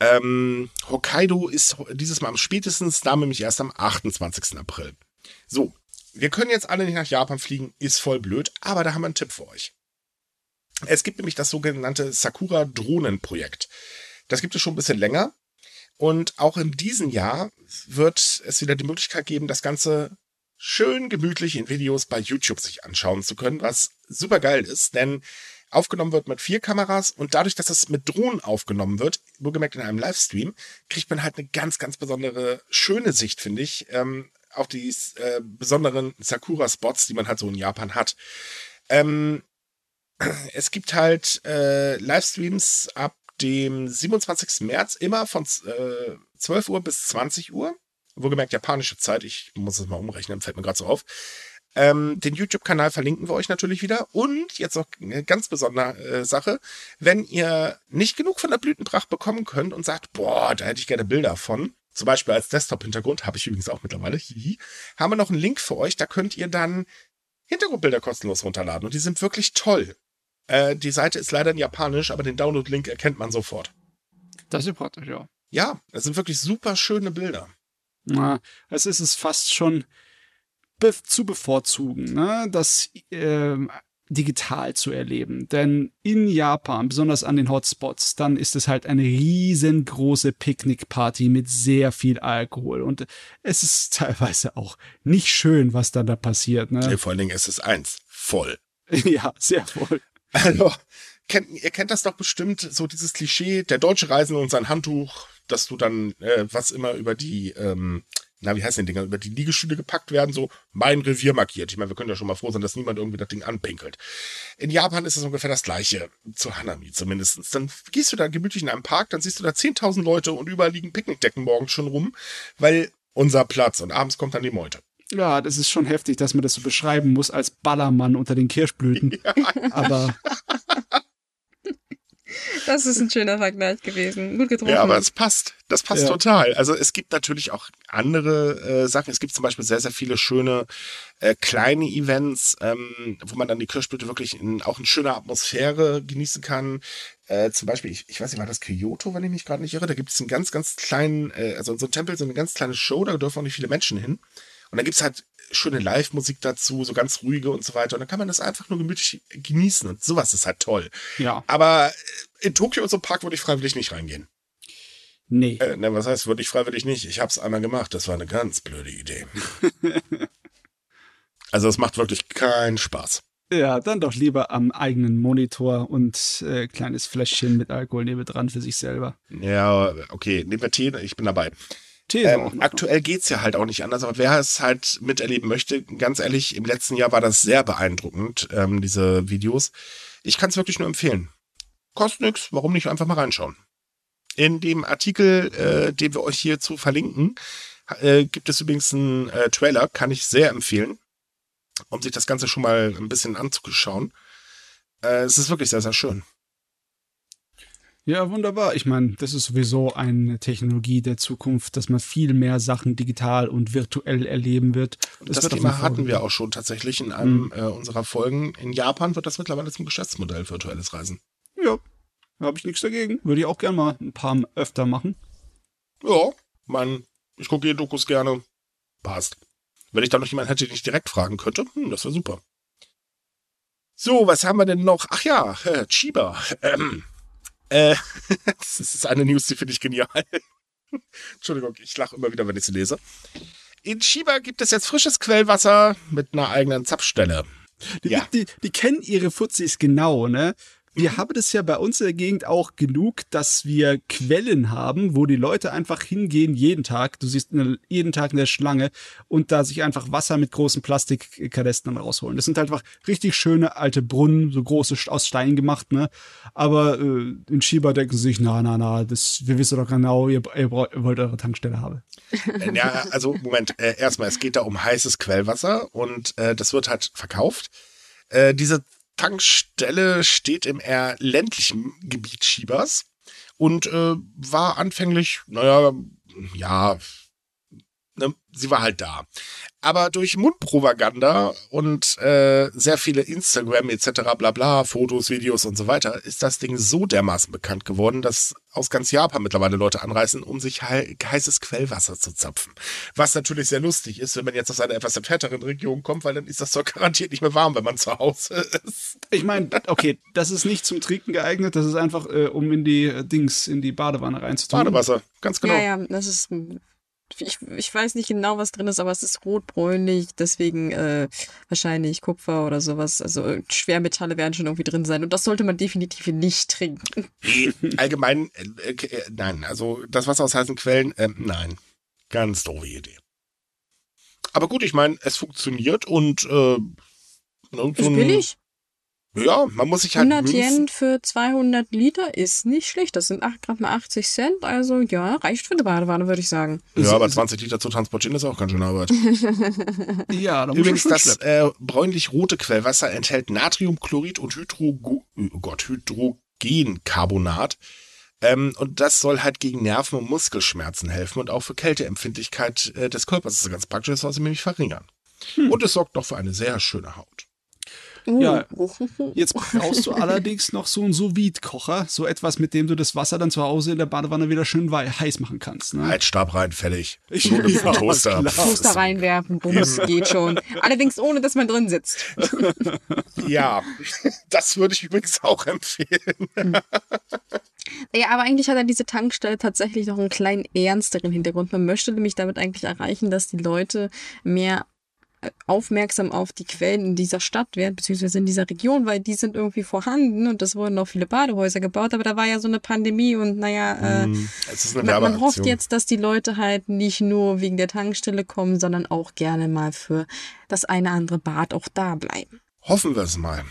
Ähm, Hokkaido ist dieses Mal am spätestens, da nämlich erst am 28. April. So, wir können jetzt alle nicht nach Japan fliegen, ist voll blöd, aber da haben wir einen Tipp für euch. Es gibt nämlich das sogenannte Sakura Drohnenprojekt. Das gibt es schon ein bisschen länger. Und auch in diesem Jahr wird es wieder die Möglichkeit geben, das Ganze schön gemütlich in Videos bei YouTube sich anschauen zu können, was super geil ist, denn aufgenommen wird mit vier Kameras und dadurch, dass das mit Drohnen aufgenommen wird, wohlgemerkt in einem Livestream, kriegt man halt eine ganz, ganz besondere, schöne Sicht, finde ich, ähm, auf die äh, besonderen Sakura-Spots, die man halt so in Japan hat. Ähm, es gibt halt äh, Livestreams ab dem 27. März immer von äh, 12 Uhr bis 20 Uhr. Wohlgemerkt japanische Zeit, ich muss es mal umrechnen, fällt mir gerade so auf. Ähm, den YouTube-Kanal verlinken wir euch natürlich wieder. Und jetzt noch eine ganz besondere äh, Sache. Wenn ihr nicht genug von der Blütenpracht bekommen könnt und sagt, boah, da hätte ich gerne Bilder von, zum Beispiel als Desktop-Hintergrund, habe ich übrigens auch mittlerweile, hihi, haben wir noch einen Link für euch. Da könnt ihr dann Hintergrundbilder kostenlos runterladen. Und die sind wirklich toll. Äh, die Seite ist leider in Japanisch, aber den Download-Link erkennt man sofort. Das ist praktisch, ja. Ja, das sind wirklich super schöne Bilder. Na, es ist es fast schon be zu bevorzugen, ne? das äh, digital zu erleben. Denn in Japan, besonders an den Hotspots, dann ist es halt eine riesengroße Picknickparty mit sehr viel Alkohol. Und es ist teilweise auch nicht schön, was dann da passiert. Ne? Ja, vor allen Dingen ist es eins, voll. ja, sehr voll. Also, kennt, ihr kennt das doch bestimmt, so dieses Klischee, der deutsche Reisende und sein Handtuch, dass du dann, äh, was immer über die, ähm, na, wie heißen die Dinger, über die Liegestühle gepackt werden, so mein Revier markiert. Ich meine, wir können ja schon mal froh sein, dass niemand irgendwie das Ding anpinkelt. In Japan ist es ungefähr das gleiche, zu Hanami zumindest. Dann gehst du da gemütlich in einem Park, dann siehst du da 10.000 Leute und überall liegen Picknickdecken morgens schon rum, weil unser Platz und abends kommt dann die Meute. Ja, das ist schon heftig, dass man das so beschreiben muss als Ballermann unter den Kirschblüten. Ja. Aber. Das ist ein schöner Vergleich gewesen. Gut getroffen. Ja, aber es passt. Das passt ja. total. Also es gibt natürlich auch andere äh, Sachen. Es gibt zum Beispiel sehr, sehr viele schöne äh, kleine Events, ähm, wo man dann die Kirschblüte wirklich in auch in schöner Atmosphäre genießen kann. Äh, zum Beispiel, ich, ich weiß nicht, war das Kyoto, wenn ich mich gerade nicht irre? Da gibt es einen ganz, ganz kleinen, äh, also in so einem Tempel so eine ganz kleine Show, da dürfen auch nicht viele Menschen hin. Und dann gibt's halt schöne Live-Musik dazu, so ganz ruhige und so weiter. Und dann kann man das einfach nur gemütlich genießen. Und sowas ist halt toll. Ja. Aber in Tokio und so Park würde ich freiwillig nicht reingehen. Nee. Äh, ne, was heißt, würde ich freiwillig nicht? Ich hab's einmal gemacht. Das war eine ganz blöde Idee. also es macht wirklich keinen Spaß. Ja, dann doch lieber am eigenen Monitor und äh, kleines Fläschchen mit Alkohol nebendran für sich selber. Ja, okay. Nehmen wir Tee, ich bin dabei. Ähm, aktuell geht's ja halt auch nicht anders, aber wer es halt miterleben möchte, ganz ehrlich, im letzten Jahr war das sehr beeindruckend, ähm, diese Videos. Ich kann es wirklich nur empfehlen. Kostet nix, warum nicht einfach mal reinschauen? In dem Artikel, äh, den wir euch hierzu verlinken, äh, gibt es übrigens einen äh, Trailer, kann ich sehr empfehlen, um sich das Ganze schon mal ein bisschen anzuschauen. Äh, es ist wirklich sehr, sehr schön. Ja, wunderbar. Ich meine, das ist sowieso eine Technologie der Zukunft, dass man viel mehr Sachen digital und virtuell erleben wird. Das, das Thema hatten wir auch schon tatsächlich in einem mhm. äh, unserer Folgen. In Japan wird das mittlerweile zum Geschäftsmodell virtuelles Reisen. Ja, habe ich nichts dagegen. Würde ich auch gerne mal ein paar öfter machen. Ja, man, ich gucke die Dokus gerne. Passt. Wenn ich da noch jemanden hätte, den ich direkt fragen könnte, hm, das wäre super. So, was haben wir denn noch? Ach ja, äh, Chiba. Ähm, äh, das ist eine News, die finde ich genial. Entschuldigung, ich lache immer wieder, wenn ich sie lese. In Shiba gibt es jetzt frisches Quellwasser mit einer eigenen Zapfstelle. Die, ja. die, die kennen ihre Fuzis genau, ne? Wir haben das ja bei uns in der Gegend auch genug, dass wir Quellen haben, wo die Leute einfach hingehen jeden Tag. Du siehst eine, jeden Tag eine Schlange und da sich einfach Wasser mit großen Plastikkanistern rausholen. Das sind halt einfach richtig schöne alte Brunnen, so große aus Stein gemacht, ne? Aber äh, in Shiba denken sie sich, na, na, na, das, wir wissen doch genau, ihr, ihr wollt eure Tankstelle haben. Äh, ja, also Moment, äh, erstmal, es geht da um heißes Quellwasser und äh, das wird halt verkauft. Äh, diese Tankstelle steht im eher ländlichen Gebiet Schiebers und äh, war anfänglich, naja, ja, sie war halt da aber durch Mundpropaganda und äh, sehr viele Instagram etc. bla bla, Fotos, Videos und so weiter, ist das Ding so dermaßen bekannt geworden, dass aus ganz Japan mittlerweile Leute anreisen, um sich he heißes Quellwasser zu zapfen. Was natürlich sehr lustig ist, wenn man jetzt aus einer etwas entfernteren Region kommt, weil dann ist das doch garantiert nicht mehr warm, wenn man zu Hause ist. Ich meine, okay, das ist nicht zum Trinken geeignet, das ist einfach, äh, um in die äh, Dings, in die Badewanne reinzutun. Badewasser, ganz genau. Ja, ja, das ist ich, ich weiß nicht genau, was drin ist, aber es ist rotbräunlich, deswegen äh, wahrscheinlich Kupfer oder sowas. Also Schwermetalle werden schon irgendwie drin sein. Und das sollte man definitiv nicht trinken. Allgemein, äh, äh, nein. Also das Wasser aus heißen Quellen, äh, nein. Ganz doofe Idee. Aber gut, ich meine, es funktioniert und äh, so ist billig. Ja, man muss sich halt 100 Yen für 200 Liter ist nicht schlecht. Das sind gerade mal 80 Cent. Also ja, reicht für eine Badewanne, würde ich sagen. Ja, aber 20 Liter zu transportieren ist auch ganz schön Arbeit. ja, da Übrigens, das äh, bräunlich-rote Quellwasser enthält Natriumchlorid und Hydro oh Gott, Hydrogencarbonat. Ähm, und das soll halt gegen Nerven- und Muskelschmerzen helfen und auch für Kälteempfindlichkeit äh, des Körpers. Das ist ganz praktisch, das soll sie nämlich verringern. Hm. Und es sorgt noch für eine sehr schöne Haut. Ja, jetzt brauchst du allerdings noch so einen sous kocher so etwas, mit dem du das Wasser dann zu Hause in der Badewanne wieder schön heiß machen kannst. Ne? Heizstab rein, fertig. Ich so ja, Toaster. Toaster reinwerfen, bums, geht schon. Allerdings ohne, dass man drin sitzt. ja, das würde ich übrigens auch empfehlen. Ja, aber eigentlich hat er diese Tankstelle tatsächlich noch einen kleinen ernsteren Hintergrund. Man möchte nämlich damit eigentlich erreichen, dass die Leute mehr aufmerksam auf die Quellen in dieser Stadt werden, beziehungsweise in dieser Region, weil die sind irgendwie vorhanden und es wurden auch viele Badehäuser gebaut, aber da war ja so eine Pandemie und naja, äh, mm, man, man hofft jetzt, dass die Leute halt nicht nur wegen der Tankstelle kommen, sondern auch gerne mal für das eine andere Bad auch da bleiben. Hoffen wir es mal.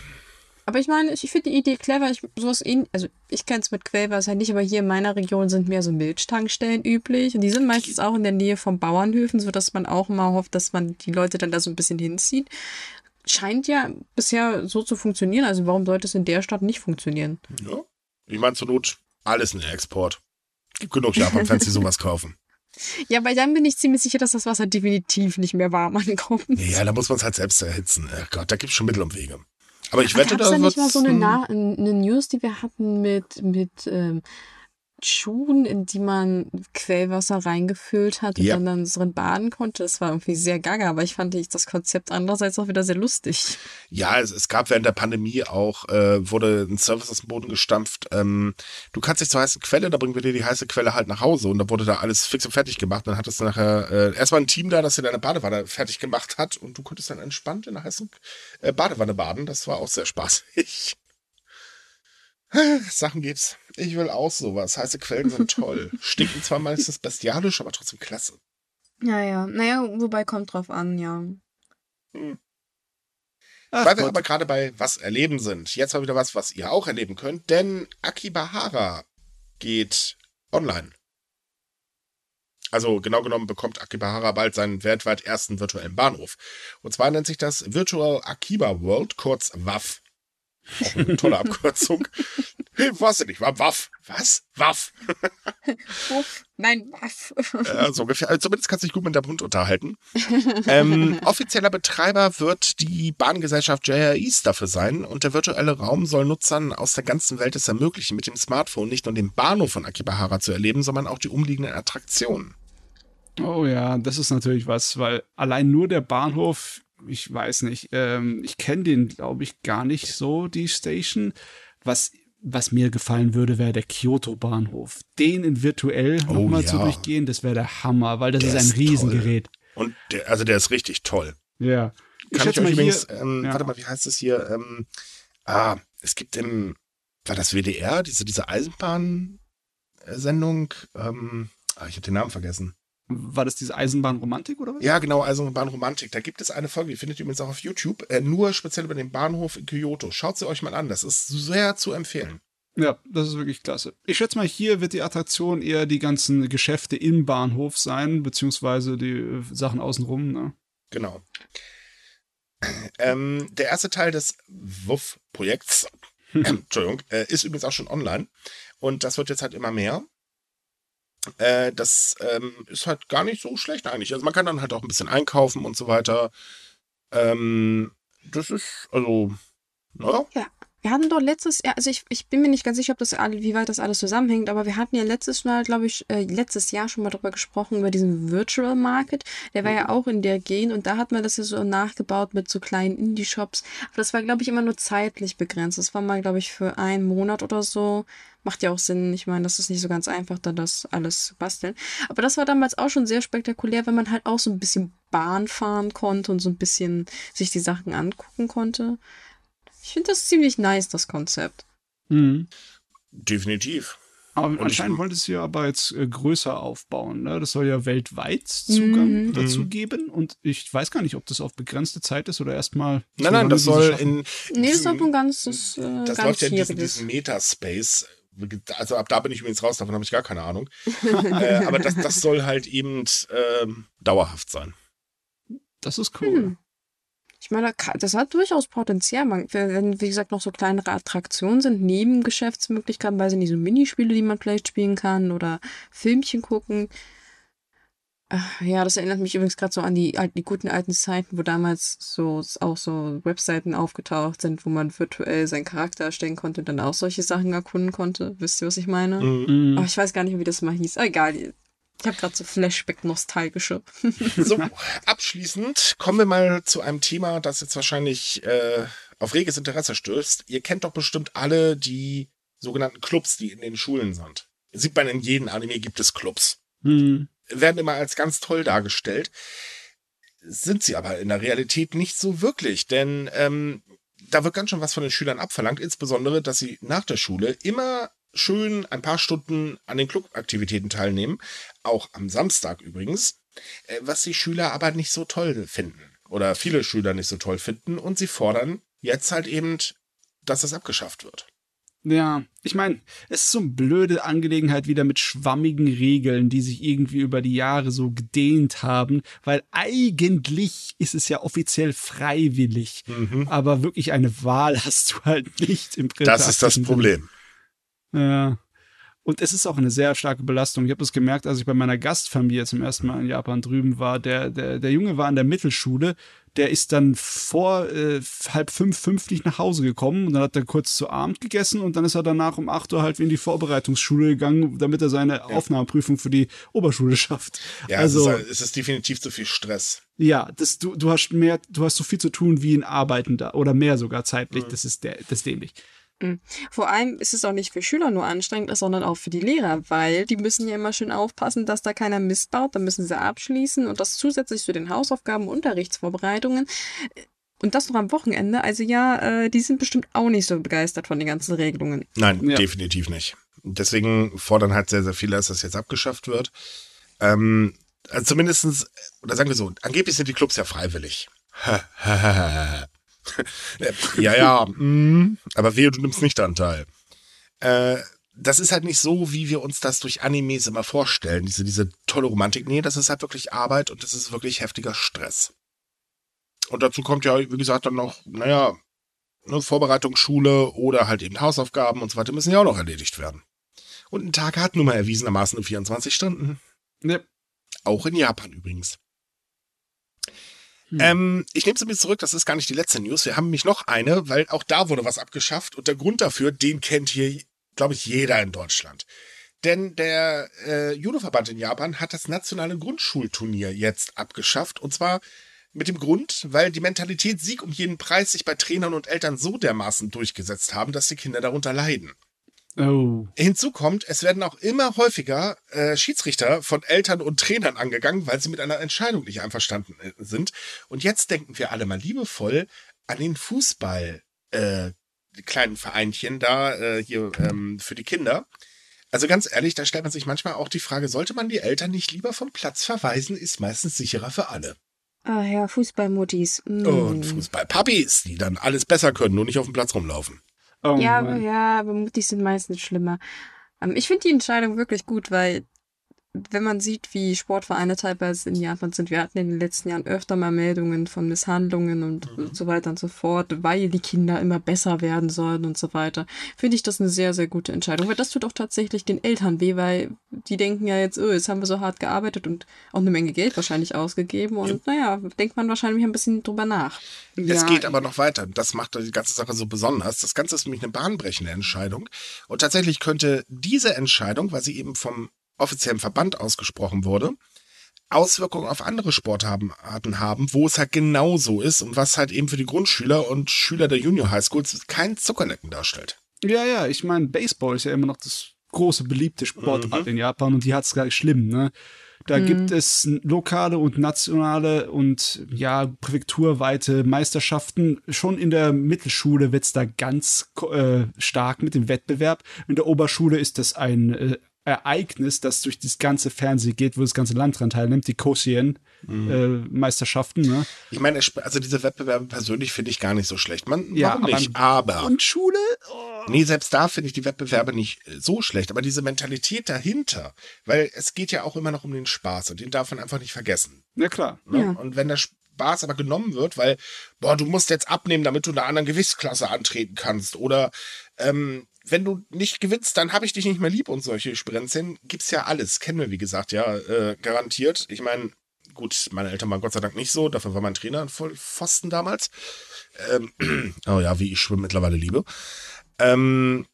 Aber ich meine, ich finde die Idee clever. Ich, sowas in, also ich kenne es mit Quellwasser nicht, aber hier in meiner Region sind mehr so Milchtankstellen üblich. Und die sind meistens auch in der Nähe von Bauernhöfen, sodass man auch mal hofft, dass man die Leute dann da so ein bisschen hinzieht. Scheint ja bisher so zu funktionieren. Also warum sollte es in der Stadt nicht funktionieren? Ja. Ich meine, zur Not alles ein Export. Gibt genug Japan-Fans, die sowas kaufen. Ja, weil dann bin ich ziemlich sicher, dass das Wasser definitiv nicht mehr warm ankommt. Ja, da muss man es halt selbst erhitzen. Ach Gott, da gibt es schon Mittel und Wege. Aber ich wette, da nicht mal so eine, Na eine News, die wir hatten mit, mit ähm, Schuhen, in die man Quellwasser reingefüllt hat und ja. dann, dann drin baden konnte. Das war irgendwie sehr gaga, aber ich fand das Konzept andererseits auch wieder sehr lustig. Ja, es, es gab während der Pandemie auch, äh, wurde ein Service aus dem Boden gestampft. Ähm, du kannst dich zur heißen Quelle, da bringen wir dir die heiße Quelle halt nach Hause und da wurde da alles fix und fertig gemacht. Dann hattest du nachher äh, erstmal ein Team da, das dir deine Badewanne fertig gemacht hat und du konntest dann entspannt in der heißen äh, Badewanne baden. Das war auch sehr spaßig. Sachen gibt's. Ich will auch sowas. Heiße Quellen sind toll. Stinken zwar meistens bestialisch, aber trotzdem klasse. Ja, ja. Naja, wobei kommt drauf an, ja. Hm. Ach, Weil Gott. wir aber gerade bei was erleben sind. Jetzt mal wieder was, was ihr auch erleben könnt, denn Akibahara geht online. Also genau genommen bekommt Akibahara bald seinen weltweit ersten virtuellen Bahnhof. Und zwar nennt sich das Virtual Akiba World, kurz WAF. Auch eine tolle Abkürzung. Was denn nicht? Waff. Was? Waff. Uff. Nein, Waff. äh, so ungefähr. Also zumindest kannst du dich gut mit deinem Hund unterhalten. ähm, offizieller Betreiber wird die Bahngesellschaft JR East dafür sein und der virtuelle Raum soll Nutzern aus der ganzen Welt es ermöglichen, mit dem Smartphone nicht nur den Bahnhof von Akibahara zu erleben, sondern auch die umliegenden Attraktionen. Oh ja, das ist natürlich was, weil allein nur der Bahnhof ich weiß nicht, ähm, ich kenne den, glaube ich, gar nicht so, die Station. Was, was mir gefallen würde, wäre der Kyoto-Bahnhof. Den in virtuell oh, nochmal ja. zu durchgehen, das wäre der Hammer, weil das der ist ein ist Riesengerät. Und der, also der ist richtig toll. Ja. Kann ich, ich euch übrigens, hier, ähm, ja. warte mal, wie heißt das hier? Ähm, ah, es gibt im war das WDR, diese, diese Eisenbahn-Sendung? Ähm, ah, ich habe den Namen vergessen. War das diese Eisenbahnromantik oder was? Ja, genau, Eisenbahnromantik. Da gibt es eine Folge, die findet ihr übrigens auch auf YouTube, äh, nur speziell über den Bahnhof in Kyoto. Schaut sie euch mal an, das ist sehr zu empfehlen. Ja, das ist wirklich klasse. Ich schätze mal, hier wird die Attraktion eher die ganzen Geschäfte im Bahnhof sein, beziehungsweise die äh, Sachen außenrum, ne? Genau. Ähm, der erste Teil des WUF-Projekts, äh, Entschuldigung, äh, ist übrigens auch schon online. Und das wird jetzt halt immer mehr. Äh, das ähm, ist halt gar nicht so schlecht eigentlich. Also man kann dann halt auch ein bisschen einkaufen und so weiter. Ähm, das ist, also, naja. Ja. Wir hatten doch letztes Jahr, also ich, ich bin mir nicht ganz sicher, ob das alle, wie weit das alles zusammenhängt, aber wir hatten ja letztes Mal, glaube ich, äh, letztes Jahr schon mal darüber gesprochen, über diesen Virtual Market. Der war ja mhm. auch in der Gegend und da hat man das ja so nachgebaut mit so kleinen Indie-Shops. Aber das war, glaube ich, immer nur zeitlich begrenzt. Das war mal, glaube ich, für einen Monat oder so. Macht ja auch Sinn. Ich meine, das ist nicht so ganz einfach, da das alles zu basteln. Aber das war damals auch schon sehr spektakulär, weil man halt auch so ein bisschen Bahn fahren konnte und so ein bisschen sich die Sachen angucken konnte. Ich finde das ziemlich nice, das Konzept. Mhm. Definitiv. Aber und anscheinend wollte es ja aber jetzt äh, größer aufbauen. Ne? Das soll ja weltweit Zugang mhm. dazu mhm. geben. Und ich weiß gar nicht, ob das auf begrenzte Zeit ist oder erstmal. Nein, nein, das soll in. Nee, das soll ein ganzes. Äh, das läuft ja in diesem, diesem Metaspace. Also ab da bin ich übrigens raus, davon habe ich gar keine Ahnung. äh, aber das, das soll halt eben äh, dauerhaft sein. Das ist cool. Hm. Ich meine, das hat durchaus Potenzial. Man, wenn, wie gesagt, noch so kleinere Attraktionen sind, neben Geschäftsmöglichkeiten, weiß ich nicht, so Minispiele, die man vielleicht spielen kann oder Filmchen gucken. Ja, das erinnert mich übrigens gerade so an die, die guten alten Zeiten, wo damals so auch so Webseiten aufgetaucht sind, wo man virtuell seinen Charakter erstellen konnte und dann auch solche Sachen erkunden konnte. Wisst ihr, was ich meine? Mhm. Aber ich weiß gar nicht, wie das mal hieß. egal, ich habe gerade so Flashback-nostalgische. so, abschließend kommen wir mal zu einem Thema, das jetzt wahrscheinlich äh, auf reges Interesse stößt. Ihr kennt doch bestimmt alle die sogenannten Clubs, die in den Schulen sind. Sieht man in jedem Anime gibt es Clubs. Hm. Werden immer als ganz toll dargestellt. Sind sie aber in der Realität nicht so wirklich, denn ähm, da wird ganz schön was von den Schülern abverlangt, insbesondere, dass sie nach der Schule immer schön ein paar Stunden an den Clubaktivitäten teilnehmen, auch am Samstag übrigens, äh, was die Schüler aber nicht so toll finden oder viele Schüler nicht so toll finden und sie fordern jetzt halt eben, dass das abgeschafft wird. Ja, ich meine, es ist so eine blöde Angelegenheit wieder mit schwammigen Regeln, die sich irgendwie über die Jahre so gedehnt haben, weil eigentlich ist es ja offiziell freiwillig, mhm. aber wirklich eine Wahl hast du halt nicht im Prinzip. Das ist das Problem. Ja. Und es ist auch eine sehr starke Belastung. Ich habe das gemerkt, als ich bei meiner Gastfamilie zum ersten Mal in Japan drüben war. Der, der, der Junge war an der Mittelschule. Der ist dann vor äh, halb fünf, fünflich nach Hause gekommen und dann hat er kurz zu Abend gegessen und dann ist er danach um acht Uhr halt in die Vorbereitungsschule gegangen, damit er seine ja. Aufnahmeprüfung für die Oberschule schafft. Ja, also es ist, es ist definitiv zu viel Stress. Ja, das, du, du hast mehr, du hast so viel zu tun wie ein Arbeitender oder mehr sogar zeitlich. Mhm. Das ist der, das ist dämlich. Mhm. Vor allem ist es auch nicht für Schüler nur anstrengend, sondern auch für die Lehrer, weil die müssen ja immer schön aufpassen, dass da keiner Mist baut. Dann müssen sie abschließen und das zusätzlich zu den Hausaufgaben, Unterrichtsvorbereitungen. Und das noch am Wochenende. Also ja, äh, die sind bestimmt auch nicht so begeistert von den ganzen Regelungen. Nein, ja. definitiv nicht. Deswegen fordern halt sehr, sehr viele, dass das jetzt abgeschafft wird. Ähm, also zumindestens, oder sagen wir so, angeblich sind die Clubs ja freiwillig. ja, ja, mm, aber wehe, du nimmst nicht Anteil. Äh, das ist halt nicht so, wie wir uns das durch Animes immer vorstellen, diese, diese tolle Romantik. Nee, das ist halt wirklich Arbeit und das ist wirklich heftiger Stress. Und dazu kommt ja, wie gesagt, dann noch, naja, eine Vorbereitung, Schule oder halt eben Hausaufgaben und so weiter müssen ja auch noch erledigt werden. Und ein Tag hat nun mal erwiesenermaßen nur 24 Stunden. Ne. Auch in Japan übrigens. Hm. Ähm, ich nehme es ein zurück, das ist gar nicht die letzte News. Wir haben nämlich noch eine, weil auch da wurde was abgeschafft und der Grund dafür, den kennt hier, glaube ich, jeder in Deutschland. Denn der äh, Judo-Verband in Japan hat das nationale Grundschulturnier jetzt abgeschafft und zwar mit dem Grund, weil die Mentalität Sieg um jeden Preis sich bei Trainern und Eltern so dermaßen durchgesetzt haben, dass die Kinder darunter leiden. Oh. Hinzu kommt, es werden auch immer häufiger äh, Schiedsrichter von Eltern und Trainern angegangen, weil sie mit einer Entscheidung nicht einverstanden äh, sind. Und jetzt denken wir alle mal liebevoll an den Fußball. Äh, kleinen Vereinchen da äh, hier ähm, für die Kinder. Also ganz ehrlich, da stellt man sich manchmal auch die Frage, sollte man die Eltern nicht lieber vom Platz verweisen, ist meistens sicherer für alle. Ah ja, Fußballmuttis. Mm. Und Fußballpuppies, die dann alles besser können, nur nicht auf dem Platz rumlaufen. Oh, ja, aber, ja, aber Muttis sind meistens schlimmer. Ähm, ich finde die Entscheidung wirklich gut, weil wenn man sieht, wie Sportvereine teilweise in Japan sind, wir hatten in den letzten Jahren öfter mal Meldungen von Misshandlungen und mhm. so weiter und so fort, weil die Kinder immer besser werden sollen und so weiter, finde ich das eine sehr, sehr gute Entscheidung. Weil das tut auch tatsächlich den Eltern weh, weil die denken ja jetzt, oh, jetzt haben wir so hart gearbeitet und auch eine Menge Geld wahrscheinlich ausgegeben und ja. naja, denkt man wahrscheinlich ein bisschen drüber nach. Es ja. geht aber noch weiter. Das macht die ganze Sache so besonders. Das Ganze ist nämlich eine bahnbrechende Entscheidung. Und tatsächlich könnte diese Entscheidung, weil sie eben vom offiziellen Verband ausgesprochen wurde, Auswirkungen auf andere Sportarten haben, wo es halt genauso ist und was halt eben für die Grundschüler und Schüler der Junior High Schools kein Zuckerlecken darstellt. Ja, ja, ich meine, Baseball ist ja immer noch das große, beliebte Sportart mhm. in Japan und die hat es gleich schlimm, ne? Da mhm. gibt es lokale und nationale und ja, präfekturweite Meisterschaften. Schon in der Mittelschule wird's da ganz äh, stark mit dem Wettbewerb. In der Oberschule ist das ein äh, Ereignis, das durch das ganze Fernsehen geht, wo das ganze Land dran teilnimmt, die Kosien-Meisterschaften. Mhm. Äh, ne? Ich meine, also diese Wettbewerbe persönlich finde ich gar nicht so schlecht. Man, ja, warum nicht? Aber. Und Schule? Oh. Nee, selbst da finde ich die Wettbewerbe nicht äh, so schlecht. Aber diese Mentalität dahinter, weil es geht ja auch immer noch um den Spaß und den darf man einfach nicht vergessen. Ja, klar. Ne? Ja. Und wenn der Spaß aber genommen wird, weil, boah, du musst jetzt abnehmen, damit du in einer anderen Gewichtsklasse antreten kannst oder ähm, wenn du nicht gewinnst, dann habe ich dich nicht mehr lieb und solche Sprenzchen gibt's ja alles. Kennen wir, wie gesagt, ja, äh, garantiert. Ich meine, gut, meine Eltern waren Gott sei Dank nicht so, dafür war mein Trainer ein Vollpfosten damals. Ähm, oh ja, wie ich Schwimmen mittlerweile liebe. Ähm,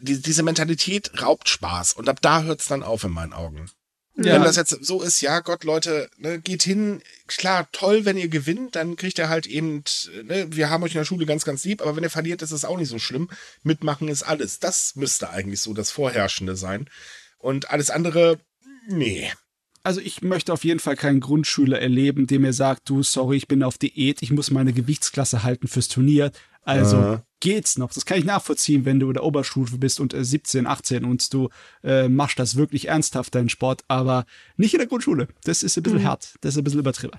die, diese Mentalität raubt Spaß und ab da hört's dann auf in meinen Augen. Ja. Wenn das jetzt so ist, ja Gott, Leute, ne, geht hin, klar, toll, wenn ihr gewinnt, dann kriegt ihr halt eben, ne, wir haben euch in der Schule ganz, ganz lieb, aber wenn ihr verliert, ist es auch nicht so schlimm. Mitmachen ist alles. Das müsste eigentlich so das Vorherrschende sein. Und alles andere, nee. Also ich möchte auf jeden Fall keinen Grundschüler erleben, der mir sagt, du, sorry, ich bin auf Diät, ich muss meine Gewichtsklasse halten fürs Turnier. Also äh. Geht's noch. Das kann ich nachvollziehen, wenn du in der Oberstufe bist und äh, 17, 18 und du äh, machst das wirklich ernsthaft, deinen Sport, aber nicht in der Grundschule. Das ist ein bisschen mhm. hart. Das ist ein bisschen übertrieben.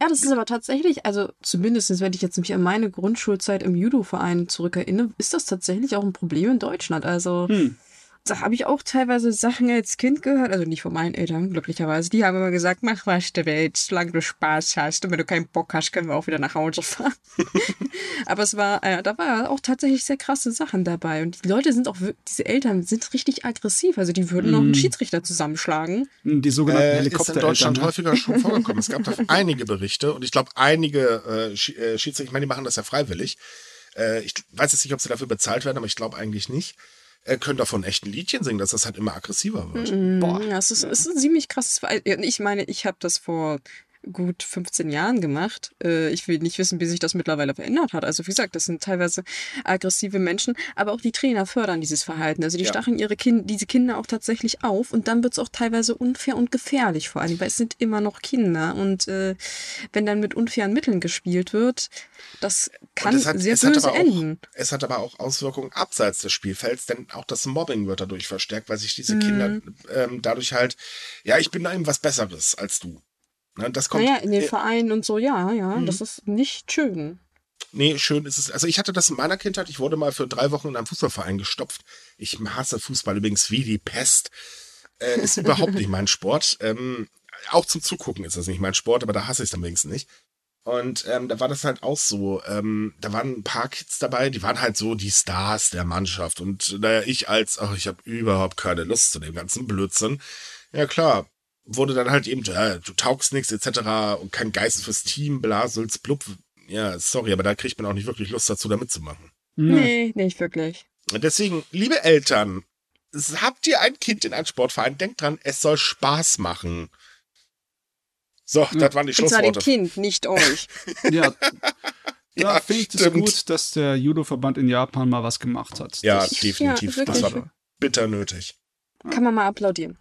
Ja, das ist aber tatsächlich, also zumindest wenn ich jetzt mich an meine Grundschulzeit im Judo-Verein zurückerinnere, ist das tatsächlich auch ein Problem in Deutschland. Also hm da habe ich auch teilweise Sachen als Kind gehört, also nicht von meinen Eltern, glücklicherweise. Die haben immer gesagt, mach was der Welt, solange du Spaß hast. Und wenn du keinen Bock hast, können wir auch wieder nach Hause fahren. Aber es war, äh, da war auch tatsächlich sehr krasse Sachen dabei. Und die Leute sind auch, diese Eltern sind richtig aggressiv. Also die würden mm. noch einen Schiedsrichter zusammenschlagen. Die sogenannten äh, Helikopter. Ist in Deutschland ne? häufiger schon vorgekommen. es gab da einige Berichte und ich glaube, einige äh, äh, Schiedsrichter, ich meine, die machen das ja freiwillig. Äh, ich weiß jetzt nicht, ob sie dafür bezahlt werden, aber ich glaube eigentlich nicht können davon echt ein Liedchen singen, dass das halt immer aggressiver wird. Mm, Boah. Ja, es ist, es ist ein ziemlich krasses Verhalten. Ich meine, ich habe das vor gut 15 Jahren gemacht. Äh, ich will nicht wissen, wie sich das mittlerweile verändert hat. Also wie gesagt, das sind teilweise aggressive Menschen, aber auch die Trainer fördern dieses Verhalten. Also die ja. stacheln ihre kind diese Kinder auch tatsächlich auf und dann wird es auch teilweise unfair und gefährlich vor allem, weil es sind immer noch Kinder und äh, wenn dann mit unfairen Mitteln gespielt wird, das kann hat, sehr böse enden. es hat aber auch Auswirkungen abseits des Spielfelds, denn auch das Mobbing wird dadurch verstärkt, weil sich diese mhm. Kinder ähm, dadurch halt, ja, ich bin da eben was Besseres als du. Ne, das kommt. Naja, in den äh, Vereinen und so, ja, ja, mhm. das ist nicht schön. Nee, schön ist es. Also ich hatte das in meiner Kindheit. Ich wurde mal für drei Wochen in einem Fußballverein gestopft. Ich hasse Fußball übrigens wie die Pest. Äh, ist überhaupt nicht mein Sport. Ähm, auch zum Zugucken ist das nicht mein Sport, aber da hasse ich es dann wenigstens nicht. Und ähm, da war das halt auch so. Ähm, da waren ein paar Kids dabei, die waren halt so die Stars der Mannschaft. Und naja, ich als, ach, ich habe überhaupt keine Lust zu dem ganzen Blödsinn. Ja klar, wurde dann halt eben, ja, du taugst nichts etc. und kein Geist fürs Team, blasels, blub. Ja, sorry, aber da kriegt man auch nicht wirklich Lust dazu, da mitzumachen. Nee, nicht wirklich. Deswegen, liebe Eltern, habt ihr ein Kind in einem Sportverein, denkt dran, es soll Spaß machen. So, ja. das waren die Schlussworte. Und zwar dem Kind, nicht euch. ja. Ja, ja finde ich es gut, dass der Judo-Verband in Japan mal was gemacht hat. Ja, das, definitiv. Ja, das war bitter nötig. Kann man mal applaudieren.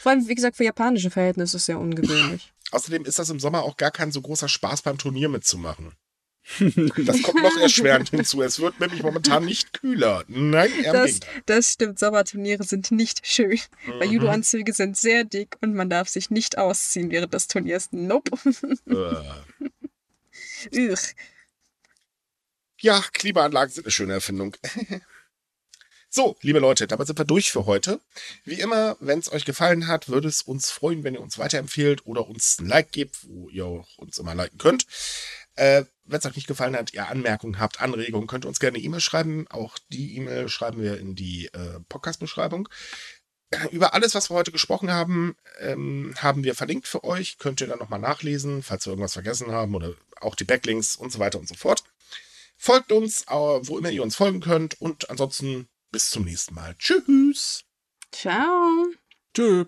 Vor allem, wie gesagt, für japanische Verhältnisse ist es sehr ungewöhnlich. Außerdem ist das im Sommer auch gar kein so großer Spaß beim Turnier mitzumachen. Das kommt noch erschwerend hinzu. Es wird nämlich momentan nicht kühler. Nein, eher das, das stimmt. Sommerturniere sind nicht schön. Mhm. Weil Judo-Anzüge sind sehr dick und man darf sich nicht ausziehen während des Turniers. Nope. Äh. ja, Klimaanlagen sind eine schöne Erfindung. So, liebe Leute, damit sind wir durch für heute. Wie immer, wenn es euch gefallen hat, würde es uns freuen, wenn ihr uns weiterempfehlt oder uns ein Like gebt, wo ihr uns immer liken könnt. Äh, wenn es euch nicht gefallen hat, ihr Anmerkungen habt, Anregungen, könnt ihr uns gerne E-Mail schreiben. Auch die E-Mail schreiben wir in die äh, Podcast-Beschreibung. Über alles, was wir heute gesprochen haben, ähm, haben wir verlinkt für euch. Könnt ihr dann nochmal nachlesen, falls wir irgendwas vergessen haben oder auch die Backlinks und so weiter und so fort. Folgt uns, äh, wo immer ihr uns folgen könnt. Und ansonsten bis zum nächsten Mal. Tschüss. Ciao. Tschüss.